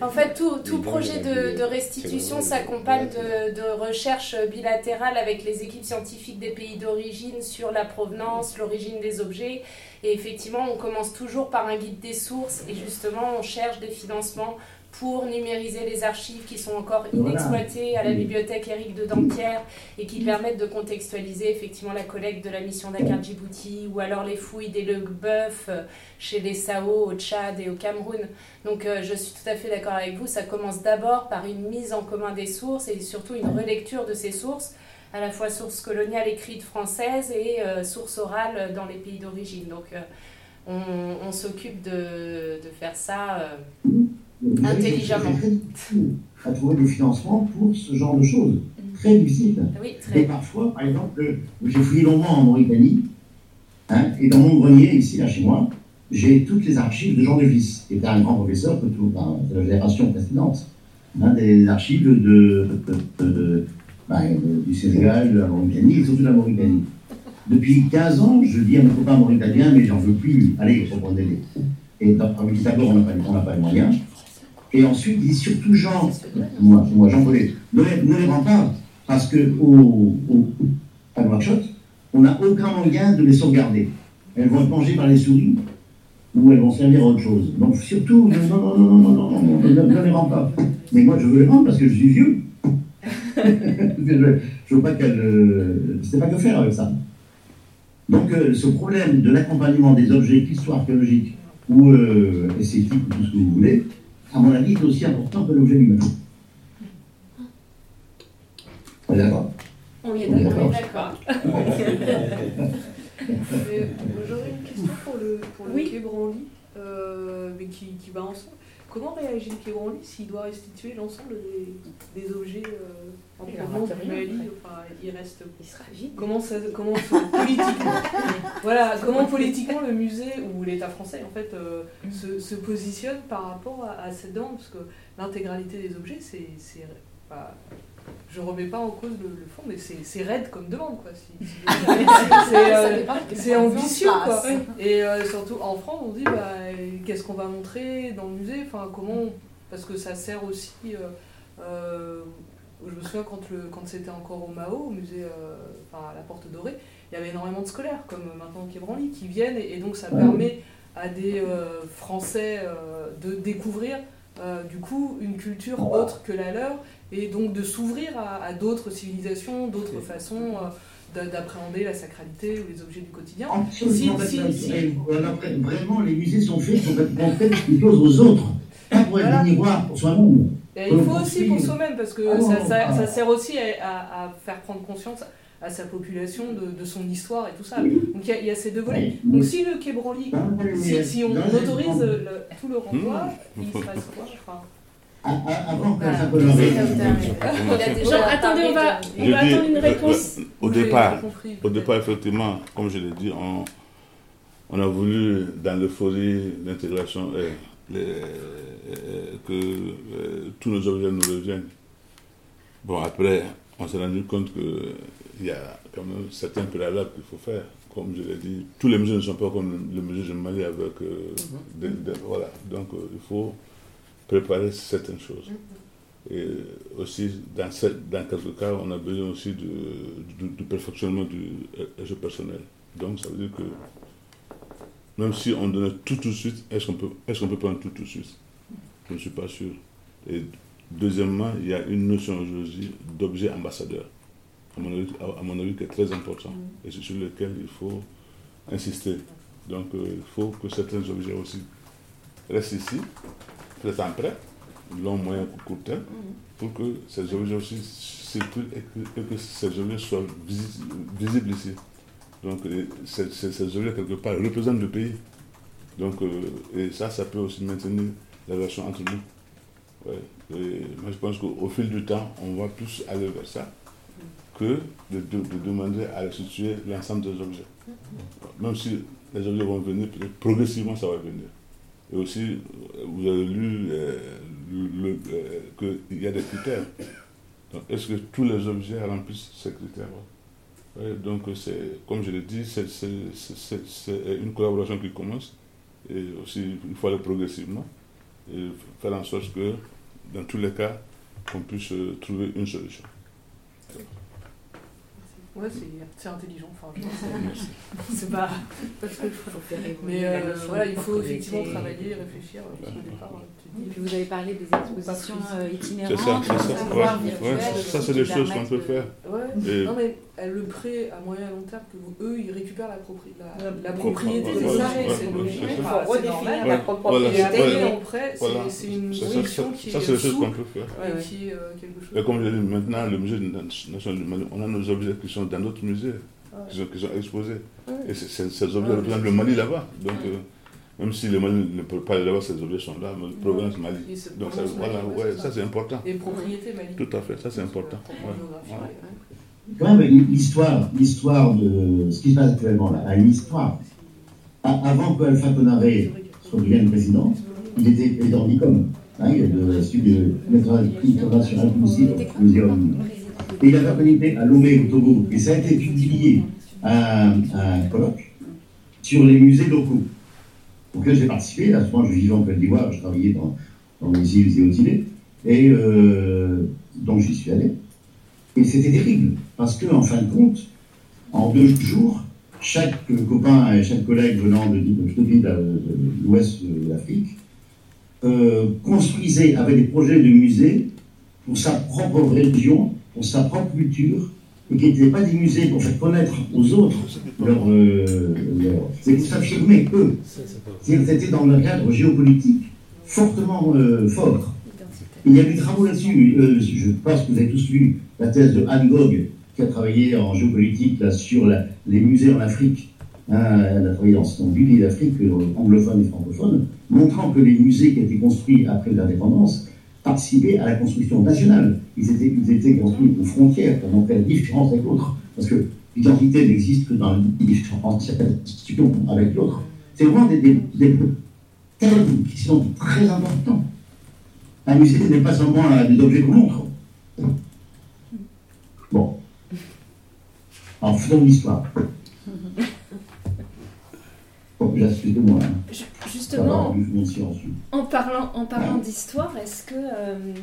en fait, tout, tout projet de, de restitution s'accompagne de, de recherches bilatérales avec les équipes scientifiques des pays d'origine sur la provenance, l'origine des objets. Et effectivement, on commence toujours par un guide des sources et justement, on cherche des financements pour numériser les archives qui sont encore inexploitées à la bibliothèque Éric de Dampierre et qui permettent de contextualiser effectivement la collecte de la mission Dakar Djibouti ou alors les fouilles des Le Boeuf chez les Sao au Tchad et au Cameroun. Donc euh, je suis tout à fait d'accord avec vous, ça commence d'abord par une mise en commun des sources et surtout une relecture de ces sources à la fois sources coloniales écrites françaises et euh, sources orales dans les pays d'origine. Donc euh, on, s'occupe de, de, faire ça intelligemment. À trouver des financements pour ce genre de choses. Très difficile. Et parfois, par exemple, j'ai fouillé longtemps en Mauritanie, hein, et dans mon grenier, ici, là, chez moi, j'ai toutes les archives de Jean de Vis, qui était un grand professeur de la génération précédente, hein, des archives de, bah, du Sénégal, de la Mauritanie, et surtout de la Mauritanie. Depuis 15 ans, je dis à mes copains mauritaniens, mais j'en veux plus, allez, reprenez-les. Et d'abord, on n'a pas, les moyens. Et ensuite, il dit surtout Jean, moi, moi Jean Paulet, ne, les rends pas, parce que au, au, à on n'a aucun moyen de les sauvegarder. Elles vont être mangées par les souris, ou elles vont servir à autre chose. Donc surtout, non, non, non, non, non, non, non, ne, les rends pas. Mais moi, je veux les rendre parce que je suis vieux. je ne veux pas qu'elles... Euh, ne sais pas que faire avec ça. Donc euh, ce problème de l'accompagnement des objets, qu'ils soient archéologiques ou euh, esthétiques, ou tout ce que vous voulez, à mon avis, est aussi important que l'objet lui-même. On est d'accord? On est d'accord. J'aurais une question pour le, pour le oui. euh, mais qui, qui, va ensemble. Comment réagit le quai Branly s'il doit restituer l'ensemble des, des, objets euh, en provenance du Mali enfin, il reste. Il sera vide. Comment, ça, comment politiquement, voilà, comment politiquement le musée ou l'État français en fait euh, se, se, positionne par rapport à, cette demande? Parce que l'intégralité des objets, c'est je remets pas en cause le, fond, mais c'est raide comme demande, quoi. c'est ambitieux, quoi. Et surtout en France, on dit, bah, qu'est-ce qu'on va montrer dans le musée? Enfin, comment Parce que ça sert aussi. je me souviens quand, quand c'était encore au Mao, au musée, à la Porte Dorée, il y avait énormément de scolaires, comme maintenant Quai qui viennent, et, donc ça permet à des Français de découvrir du coup une culture autre que la leur et donc de s'ouvrir à, d'autres civilisations, d'autres façons euh, d'appréhender la sacralité ou les objets du quotidien. Vraiment, les musées sont faits pour montrer quelque chose aux autres, pas pour être miroir pour soi-même. Il faut aussi pour soi-même, parce que ah ça, ça, sert aussi à, à, faire prendre conscience à sa population de, de, son histoire et tout ça. Donc il y, a ces deux volets. Donc si le Quai Branly, si, si on, autorise le, tout le renvoi, mmh. il se passe quoi enfin, avant que ça attendez, on va, on va attendre une réponse. Au départ, au départ, effectivement, comme je l'ai dit, on, on a voulu, dans l'euphorie d'intégration, euh, euh, que euh, tous nos objets nous reviennent. Bon, après, on s'est rendu compte qu'il y a quand même certains préalables qu'il faut faire. Comme je l'ai dit, tous les musées ne sont pas comme le musée de Mali avec. Voilà, donc il faut préparer certaines choses. Mm-hmm. Et aussi, dans, dans quelques cas, on a besoin aussi du, perfectionnement du jeu personnel. Donc, ça veut dire que même si on donnait tout tout de suite, est-ce qu'on peut, est qu'on peut prendre tout tout de suite? Je ne suis pas sûr. Et deuxièmement, il y a une notion aujourd'hui d'objet ambassadeur, à mon, avis, à mon avis, qui est très important, mm-hmm. et sur lequel il faut insister. Donc, euh, il faut que certains objets aussi restent ici, en prêt, long, moyen, court terme, pour que ces objets aussi circulent et que, ces objets soient visibles ici. Donc ces, objets, quelque part, représentent le pays. Donc, euh, et ça, ça peut aussi maintenir la relation entre nous. Et moi, je pense qu'au fil du temps, on va plus aller vers ça que de, demander à restituer l'ensemble des objets. Même si les objets vont venir, progressivement, ça va venir. Et aussi, vous avez lu euh, euh, qu'il y a des critères. Donc, est-ce que tous les objets remplissent ces critères Donc, c'est, comme je l'ai dit, c'est, une collaboration qui commence. Et aussi, il faut aller progressivement et faire en sorte que, dans tous les cas, qu'on puisse trouver une solution. Ouais, c'est intelligent. Enfin, c'est pas, pas ce que je ferais. Mais euh, voilà, il faut effectivement travailler, réfléchir. Parce qu'au départ, puis vous avez parlé des expositions euh, itinérantes. C'est ça, c'est ça. Ouais, ouais, ça, c'est des choses qu'on peut faire. Ouais. Non, mais le prêt à moyen et long terme, que eux, ils récupèrent la, la, propriété des arrêts. C'est redéfinir la propriété. en prêt, c'est une mission qui Ça, c'est des choses qu'on peut faire. Et comme je l'ai dit, maintenant, le musée national du Mali, on a nos objets qui sont dans notre musée, qui sont exposés. Et ces objets représentent le Mali là-bas. Donc, euh, même si le Mali ne peut pas aller là-bas, ces objets sont là, mais province Mali. Donc ça, voilà, ouais, ça c'est important. Et propriété Mali. Tout à fait, ça c'est important. Quand même, l'histoire, l'histoire de ce qui se passe actuellement là, a une histoire. Avant que Alpha Conaré soit devienne président, il était président d'ICOM, hein, de de l'international museum. Et il avait organisé à Lomé, au Togo, et ça a été publié un colloque sur les musées locaux auquel j'ai participé. À ce moment, je vivais en Côte d'Ivoire, je travaillais dans, dans les îles et aux îlets. Et euh, donc, j'y suis allé. Et c'était terrible, parce que, en fin de compte, en deux jours, chaque copain et chaque collègue venant de, l'ouest de l'Afrique euh, construisait, avait des projets de musée pour sa propre région, pour sa propre culture, et qui n'étaient pas des musées pour faire connaître aux autres leur. Euh, pour s'affirmer, eux. C'était dans un cadre géopolitique fortement euh, fort. Il y a des travaux là-dessus. Euh, je pense que vous avez tous lu la thèse de Anne Gogh, qui a travaillé en géopolitique là, sur les musées en Afrique. Hein, elle a travaillé dans, 8 pays d'Afrique, anglophones et francophones, montrant que les musées qui été construits après l'indépendance participer à la construction nationale. Ils étaient, étaient construits aux frontières pour montrer la différence avec l'autre. Parce que l'identité n'existe que dans différentes institutions avec l'autre. C'est vraiment des, des, thèmes qui sont très importants. Un musée n'est pas seulement des objets qu'on montre. Bon. En faisant l'histoire. Bon, moi. Hein. Justement, en parlant, en parlant d'histoire, est-ce que, euh,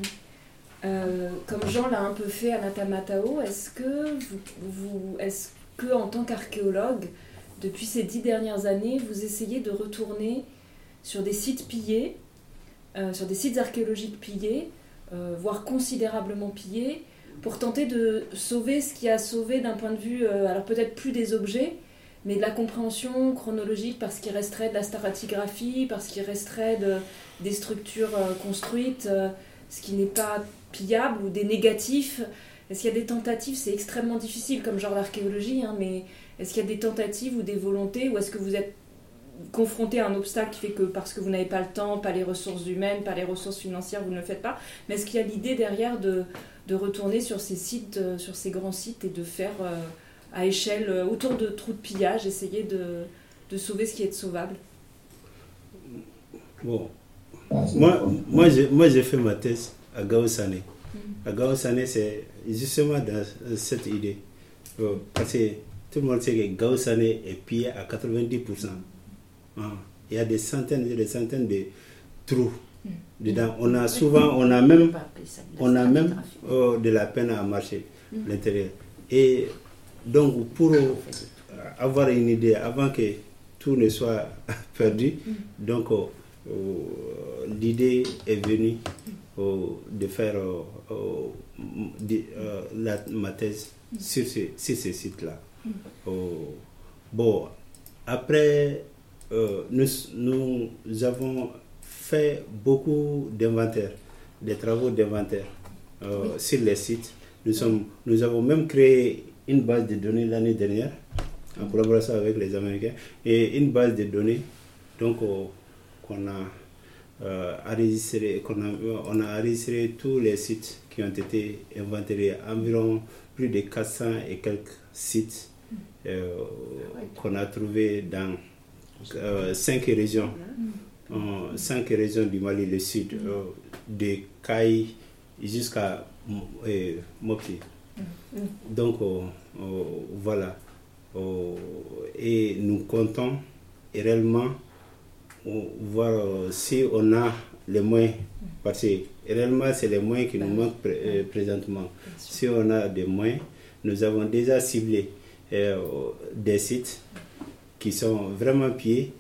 euh, comme Jean l'a un peu fait à Natamatao, est-ce que, vous, vous est-ce que en tant qu'archéologue, depuis ces dix dernières années, vous essayez de retourner sur des sites pillés, euh, sur des sites archéologiques pillés, voire considérablement pillés, pour tenter de sauver ce qui a sauvé d'un point de vue, alors peut-être plus des objets, mais de la compréhension chronologique parce qu'il resterait de la stratigraphie, parce qu'il resterait de, des structures euh, construites, euh, ce qui n'est pas pillable, ou des négatifs. Est-ce qu'il y a des tentatives? C'est extrêmement difficile comme genre d'archéologie, hein, mais est-ce qu'il y a des tentatives ou des volontés, ou est-ce que vous êtes confronté à un obstacle qui fait que parce que vous n'avez pas le temps, pas les ressources humaines, pas les ressources financières, vous ne le faites pas? Mais est-ce qu'il y a l'idée derrière de, de, retourner sur ces sites, euh, sur ces grands sites et de faire à échelle, euh, autour de trous de pillage, essayer de, de sauver ce qui est sauvable Bon. Moi, moi, j'ai, moi, j'ai fait ma thèse à Gaosane. Mm. À Gaosane, c'est justement dans cette idée. Euh, parce que tout le monde sait que Gaosane est pillé à 90%. Ah, il y a des centaines et des centaines de trous. Dedans. On a souvent, on a même, on a même oh, de la peine à marcher mm. l'intérieur. Et donc, pour avoir une idée, avant que tout ne soit perdu, mm. donc euh, euh, l'idée est venue euh, de faire la, ma thèse sur, ces sites-là. Mm. bon, après, nous, nous avons fait beaucoup d'inventaires, des travaux d'inventaire sur les sites. Nous, sommes, nous avons même créé une base de données l'année dernière, en collaboration avec les Américains, et une base de données donc euh, qu'on a euh, enregistré, qu'on a, on a enregistré tous les sites qui ont été inventaires, environ plus de 400 et quelques sites euh, qu'on a trouvés dans cinq régions, cinq régions du Mali, le sud, de Caille jusqu'à Mopti. Donc, euh, euh, voilà. Euh, et nous comptons réellement voir si on a les moyens. Parce que réellement, c'est les moyens qui nous manquent présentement. Si on a des moyens, nous avons déjà ciblé des sites qui sont vraiment pieds.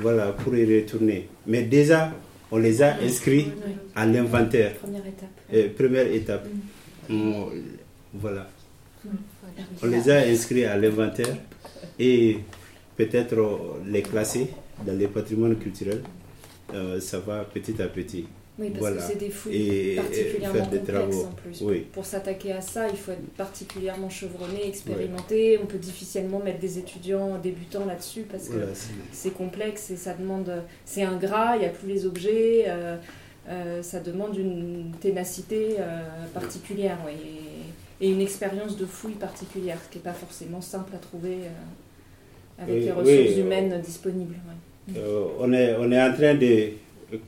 Voilà, pour y retourner. Mais déjà, on les a inscrits à l'inventaire. Première étape. première étape. Mm. voilà. Mm. On les a inscrits à l'inventaire et peut-être les classer dans les patrimoines culturels. Euh, ça va petit à petit. Oui, parce que c'est des fouilles particulièrement complexes en plus. Pour s'attaquer à ça, il faut être particulièrement chevronné, expérimenté. On peut difficilement mettre des étudiants débutants là-dessus parce que c'est complexe et ça demande. C'est ingrat, il n'y a plus les objets. Euh, euh, ça demande une ténacité euh, particulière et, une expérience de fouille particulière, ce qui n'est pas forcément simple à trouver avec les ressources humaines disponibles. on, est, on est en train de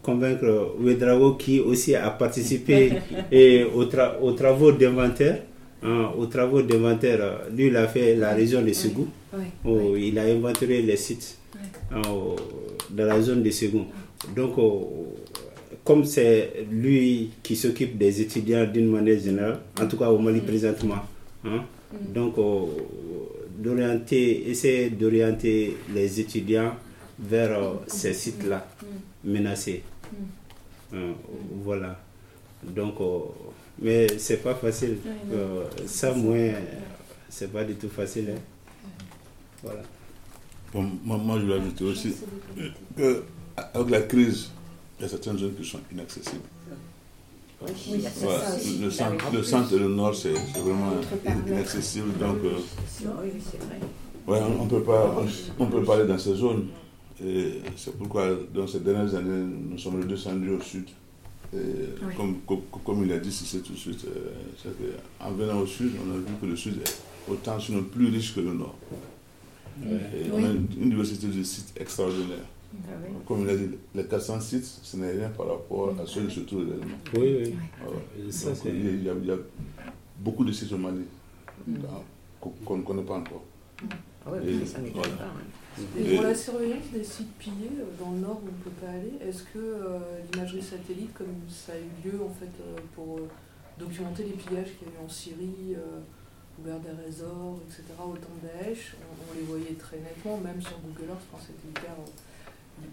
convaincre Ouedrao qui aussi a participé et aux, aux, travaux d'inventaire. Hein, aux travaux d'inventaire, lui, il a fait la région de Ségou. où il a inventé les sites hein, dans la zone de Ségou. Donc, comme c'est lui qui s'occupe des étudiants d'une manière générale, en tout cas au Mali présentement, hein, mm. donc d'orienter, essayer d'orienter les étudiants vers euh, ces sites-là menacés. Mm. Euh, voilà. Donc, euh, mais c'est pas facile. Euh, ça, moins, c'est pas du tout facile. Hein. Voilà. Bon, moi, je vais ajouter aussi que avec la crise, il y a certaines zones qui sont inaccessibles. Oui, le, centre, le centre et le nord, c'est vraiment inaccessible. Donc, ouais, on ne peut pas on, peut pas aller dans ces zones. C'est pourquoi, dans ces dernières années, nous sommes descendus au sud. Et comme, comme, il a dit, c'est tout de suite. Euh, en venant au sud, on a vu que le sud est autant, sinon plus riche que le nord. Et on a une, diversité de sites extraordinaires. Ah comme il a dit, les 400 sites, ce n'est rien par rapport à ceux qui se trouvent Oui, oui. il, y a, beaucoup de sites au Mali qu'on ne connaît pas encore. Ah oui, ça m'étonne pas. Et pour la surveillance des sites pillés euh, dans le nord où on ne peut pas aller, est-ce que euh, l'imagerie satellite, comme ça a eu lieu en fait euh, pour documenter les pillages qu'il y a eu en Syrie, ou vers des résorts, etc., au temps de Daesh, on, les voyait très nettement, même sur Google Earth, je pense que c'était hyper,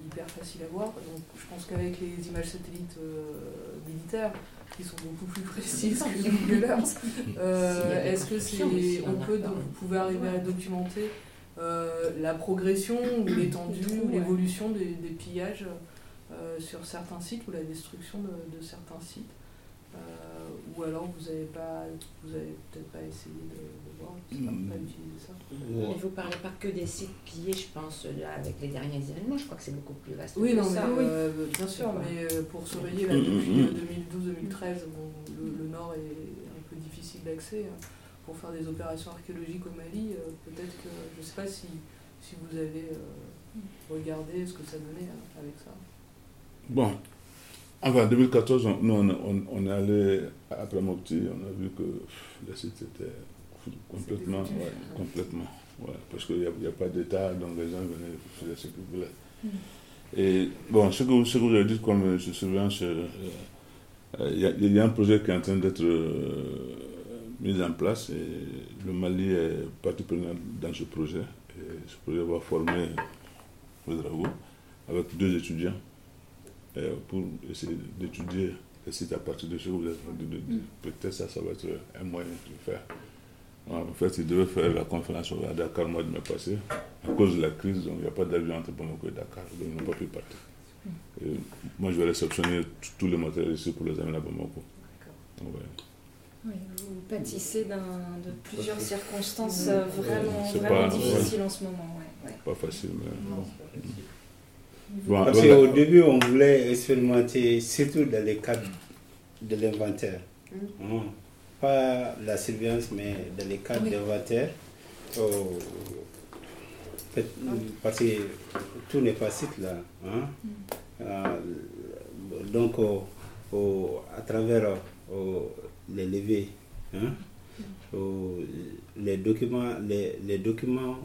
hyper facile à voir. Donc je pense qu'avec les images satellites militaires, qui sont beaucoup plus précises que Google Earth, est-ce que c'est, on peut, vous pouvez arriver à documenter euh, la progression ou l'étendue ou l'évolution des, pillages euh, sur certains sites ou la destruction de, certains sites. Euh, ou alors vous n'avez pas, vous avez peut-être pas essayé de, voir, pas, pas utiliser ça. Mais vous parlez pas que des sites pillés, je pense, là, avec les derniers événements, je crois que c'est beaucoup plus vaste. Oui, non, mais, bien sûr, mais pour surveiller là, depuis 2012-2013, le, le, Nord est un peu difficile d'accès. Hein pour faire des opérations archéologiques au Mali, euh, peut-être que, je ne sais pas si, si vous avez euh, regardé ce que ça donnait hein, avec ça. Bon, enfin, en 2014, nous, on, on, est allé après Mopti, on a vu que le site était complètement, ouais, complètement, ouais, parce qu'il n'y a, a, pas d'État, donc les gens venaient faire ce qu'ils voulaient. Mm. Et bon, ce que, ce que vous avez dit comme surveillance, euh, il y, y, a un projet qui est en train d'être mise en place et le Mali est partie prenante dans ce projet. Et ce projet va former Ouedraogo avec deux étudiants pour essayer d'étudier le site à partir de ce que vous avez dit. Mm. Peut-être ça, ça va être un moyen de faire. En fait, ils devaient faire la conférence à Dakar le mois de mai passé. À cause de la crise, donc il n'y a pas d'avion entre Bamako et Dakar, donc ils n'ont pas pu partir. Mm. Et moi, je vais réceptionner tous les matériels ici pour les amener à Bamako. Ouais. Oui, vous pâtissez de plusieurs circonstances euh, vraiment, vraiment difficiles en ce moment. Ouais, Pas facile, mais. Parce qu'au début, on voulait expérimenter surtout dans les cadres de l'inventaire. Mm. Hein. Pas la surveillance, mais dans les cadres d'inventaire. Oh, parce que tout n'est pas cycle là. Hein. Mm. Euh, donc, à travers les levées, hein, les, documents, les, les, documents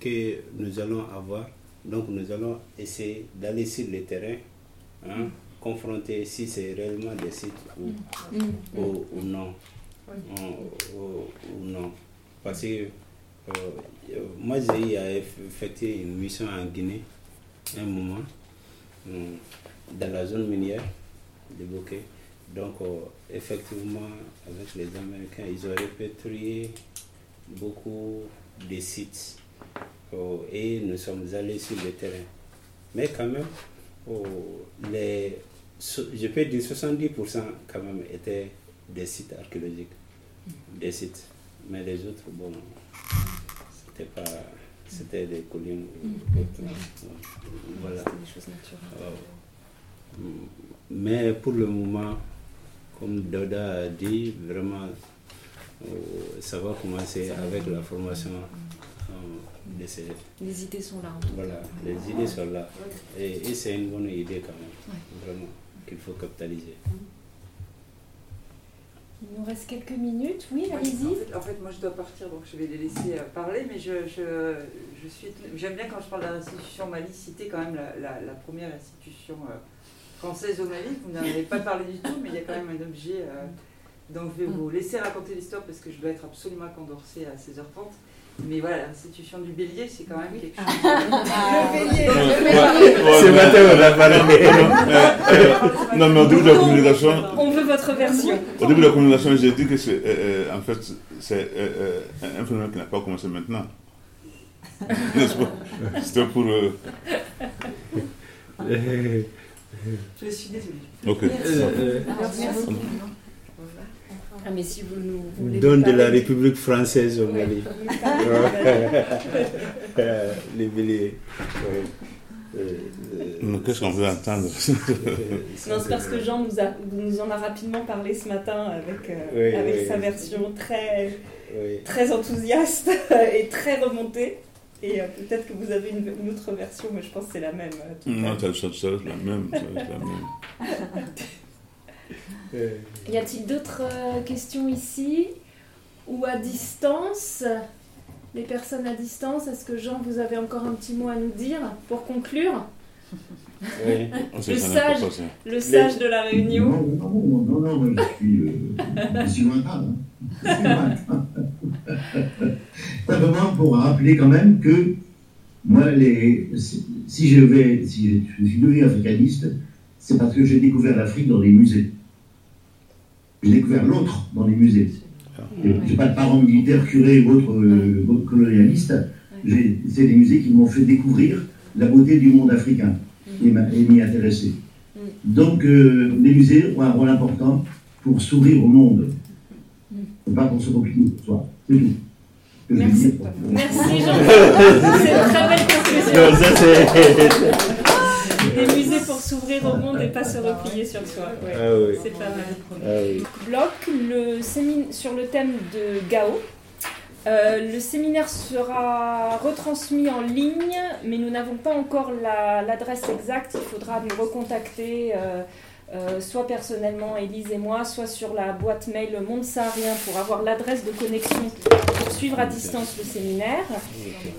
que nous allons avoir. Donc nous allons essayer d'aller sur le terrain, hein, confronter si c'est réellement des sites ou, mm. ou, non. Ou, non. Parce que euh, moi j'ai effectué une mission en Guinée un moment euh, dans la zone minière de Bokeh. Donc, euh, effectivement, avec les Américains, ils ont répertorié beaucoup de sites euh, et nous sommes allés sur le terrain. Mais quand même, euh, les, je peux dire 70% quand même étaient des sites archéologiques, des sites. Mais les autres, bon, c'était pas c'était des collines. Mm. Voilà. des choses naturelles. mais pour le moment, comme Doda a dit, vraiment, euh, ça va commencer avec la formation euh, de ces... Les idées sont là. voilà, les idées sont là. Et, c'est une bonne idée quand même, vraiment, qu'il faut capitaliser. Il nous reste quelques minutes. Oui, allez-y. En, fait, moi, je dois partir, donc je vais les laisser euh, parler. Mais je, je, je suis, j'aime bien quand je parle de l'institution Mali, citer quand même la, la, première institution au Mali. Vous n'en avez pas parlé du tout, mais il y a quand même un objet. Euh, donc je vais vous laisser raconter l'histoire parce que je dois être absolument à Condorcet à 16h30. Mais voilà, l'institution du bélier, c'est quand même quelque chose. Ah, le bélier, Ce matin, on a parlé. Non, mais au début de la communication. On veut votre version. Au début de la communication, j'ai dit que c'est. Euh, euh, en fait, c'est un phénomène qui n'a pas commencé maintenant. N'est-ce pas? C'était pour. Je suis désolée. Ok. Euh, Merci. Ah, mais si vous nous voulez Donne de la République française au Mali. Les béliers. Qu'est-ce qu'on veut entendre? Non, c'est parce que Jean nous, a, nous en a rapidement parlé ce matin avec, euh, avec sa version très, très enthousiaste et très remontée. Et euh, peut-être que vous avez une, autre version, mais je pense que c'est la même. Euh, non, c'est la même. La même. Y a-t-il d'autres euh, questions ici ou à distance? Les personnes à distance, est-ce que Jean, vous avez encore un petit mot à nous dire pour conclure? Oui. Le sage, le sage de la réunion. Non, non, non, non, je suis, euh, je suis lointain. hein. Je suis lointain. Simplement pour rappeler quand même que moi, les, si je vais, si je suis devenu africaniste, c'est parce que j'ai découvert l'Afrique dans les musées. J'ai découvert l'autre dans les musées. Je n'ai pas de parents militaires, curés ou autres, euh, colonialistes. C'est des musées qui m'ont fait découvrir la beauté du monde africain et m'a- et m'y intéresser. Donc, euh, les musées ont un rôle important pour s'ouvrir au monde. Et pas pour se compliquer Merci. dire. Merci Jean. C'est une très belle conclusion. Les musées pour s'ouvrir au monde et pas se replier sur soi. Ouais. Ah oui. C'est pas mal. Ah oui. bloc le sémin- sur le thème de Gao. Euh, le séminaire sera retransmis en ligne, mais nous n'avons pas encore la- l'adresse exacte. Il faudra nous recontacter, euh, euh, soit personnellement, Élise et moi, soit sur la boîte mail Monde Saharien pour avoir l'adresse de connexion pour suivre à distance le séminaire.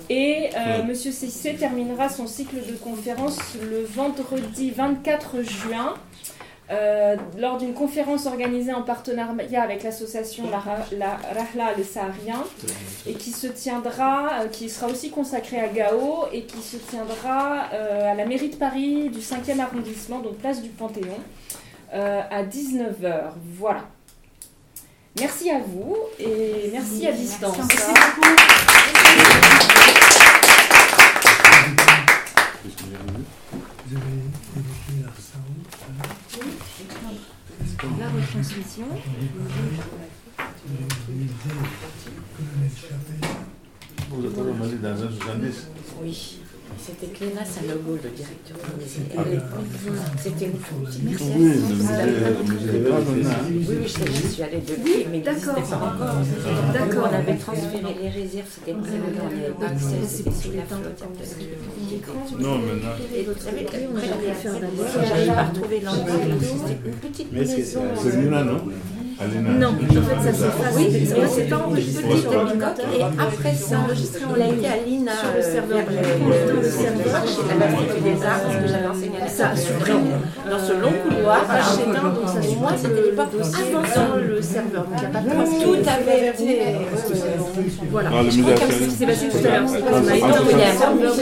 Et euh, Monsieur Cissé terminera son cycle de conférences le vendredi 24 juin. euh, lors d'une conférence organisée en partenariat avec l'association La, La Rahla Les Sahariens et qui se tiendra, euh, qui sera aussi consacrée à Gao et qui se tiendra euh, à la mairie de Paris du 5e arrondissement, donc place du Panthéon, euh, à 19h. Voilà. Merci à vous et merci à distance. Vous avez évoqué. La retransmission. Vous êtes dans un 70 Oui, c'était Cléna Sanogo, le directeur du musée. C'était une Merci. Oui. Oui, oui, je, suis allée depuis, mais encore. D'accord. On avait transféré les réserves, c'était prévu, on n'y avait pas accès, c'était sous la flotte. Non, savez, après, j'arrive à retrouver l'endroit, c'était une petite Mais maison. c'est- C'est Lina, non. Non, en fait ça s'efface. Oui, C'est- c'est c'est pas enregistré sur l'ordinateur. Et après ça, on a été à l'INA Sur le serveur. vers le, de l'Institut des Arts, parce que j'avais enseigné à la Ça a supprimé. dans ce long couloir. page s'éteint, donc ça moi, c'était dossier avant dans le serveur. Donc il n'y a pas de. Tout avait été. Voilà. Ah, le musée Comme ce qui s'est passé tout à l'heure. c'est qu'on a Ah, été ah, ah, ah, serveur.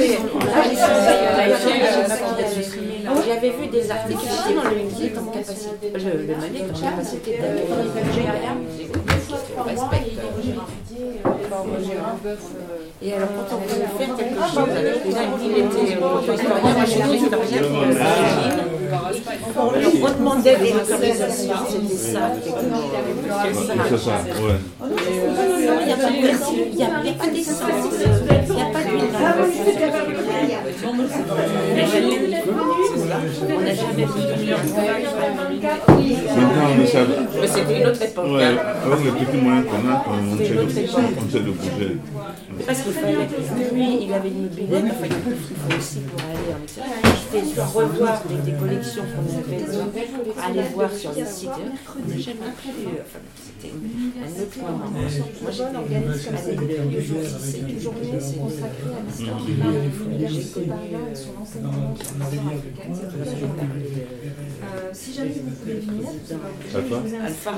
J'avais vu des articles dans le musée comme capacité, le, le Mali comme capacité. Et alors quand on voulait faire quelque chose avec les uns, il était historien, moi je suis historienne, alors on demandait des autorisations, c'était ça. C'est ça, ouais. Il n'y a pas de merci, il n'y a, il y a pas d'essence, il n'y a pas On n'a jamais vu de Maintenant, on essaie. Mais c'était une autre époque. Ouais, hein. avec les petits moyens qu'on a, on essaie de, on essaie de bouger. Parce qu'il fallait, lui, il avait une bibliothèque, enfin, il faut aussi pour aller en extérieur. Je fais revoir des, des collections qu'on avait, aller voir sur les sites. On n'a jamais pu, enfin, c'était un autre moment. Moi, j'étais organisme allez, le, le jour 6, c'est toujours mieux, c'est consacré à l'histoire. Euh, si jamais vous pouvez venir, vous invite. Alpha,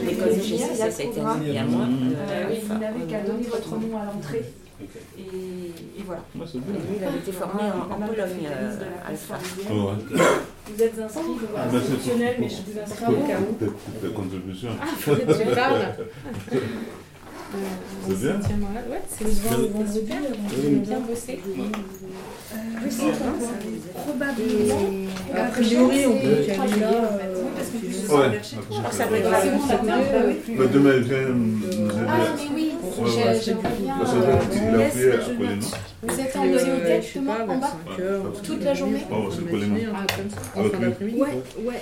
je l'ai connu chez ça, c'était un ami à moi. Euh, euh, et vous n'avez qu'à donner votre nom à l'entrée. Et, et voilà. Et lui, il avait été formé en, en Pologne, euh, Alpha. Ouais. Vous êtes inscrit, vous Ah, êtes bah, c'est institutionnel, mais je vous inscris au cas où. Tes- tes contributions. Tu C'est bien. Ouais, c'est le soir, le vendredi, on a bien bossé. Oui, c'est probablement. A priori, on peut y aller là. Parce que plus Ouais. ça peut être. Mais demain, il vient nous aider. Ah, mais oui, Ouais, ouais. j'ai- j'aimerais bien. Euh, non Vous êtes en Euh, bibliothèque pas, en bas 5 heures. Toute la journée Oh, c'est Un Avec lui. Ouais, ouais.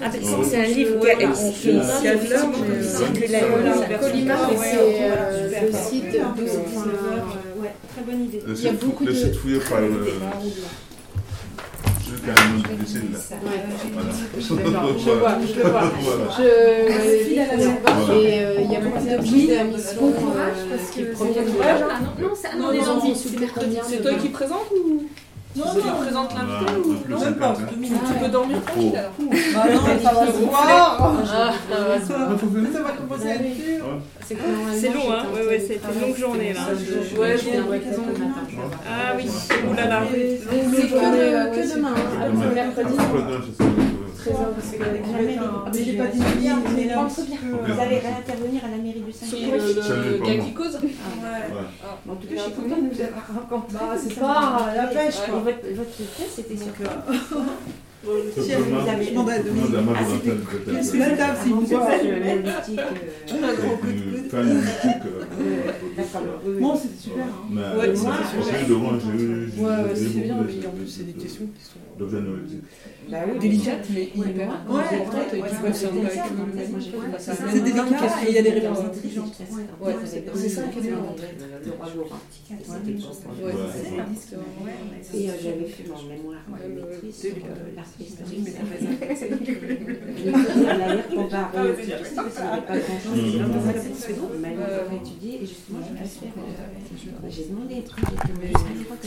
Ah, Ouais. c'est un livre a- On fait mais. euh, ouais, c'est ouais, euh, super. le site de 12-19h, ouais, très bonne idée. Le Il y a beaucoup le de- site fouillé par le. Je carrément difficile. Là. Ouais. Voilà. Je le vois, je le vois, je le. Et euh, il y a beaucoup courage, euh, parce que hein. Non, non, mercredi. C'est toi qui présente ou Non, non. présente l'invité Voilà, ou non sympa, pas, hein. Tu peux dormir tranquille alors. Bah non, ça va se voir. Ah, ah, faut venir. Ça va commencer à être dur. Ouais. C'est normalement, C'est long, hein. Ouais, ouais, c'était une longue journée, là. Je- Ouais, matin. Ah oui, oulala. C'est que, de- que demain, hein. Le mercredi. 13h, parce que avec la mairie. Mais j'ai pas dit Bien, mais Vous allez réintervenir à la mairie Sur le, moi. qui cause Ouais. En tout cas, je suis contente de vous avoir rencontré. Bah, c'est pas la pêche, Et quoi. votre, test, c'était sur quoi Ah, euh, Un gros coup de Une coude. femme mythique. euh, D'accord. Bon, c'était super. hein. Ouais, c'est bien, puis de- en plus, c'est des questions qui sont Bah oui, délicates, mais hyper Ouais, et qui C'est délicat il y a des réponses intelligentes. C'est ça. Qui est. Ouais. Et euh, j'avais fait mon mémoire de maîtrise sur comparé, pas grand-chose. Et justement, j'ai demandé des trucs, je crois que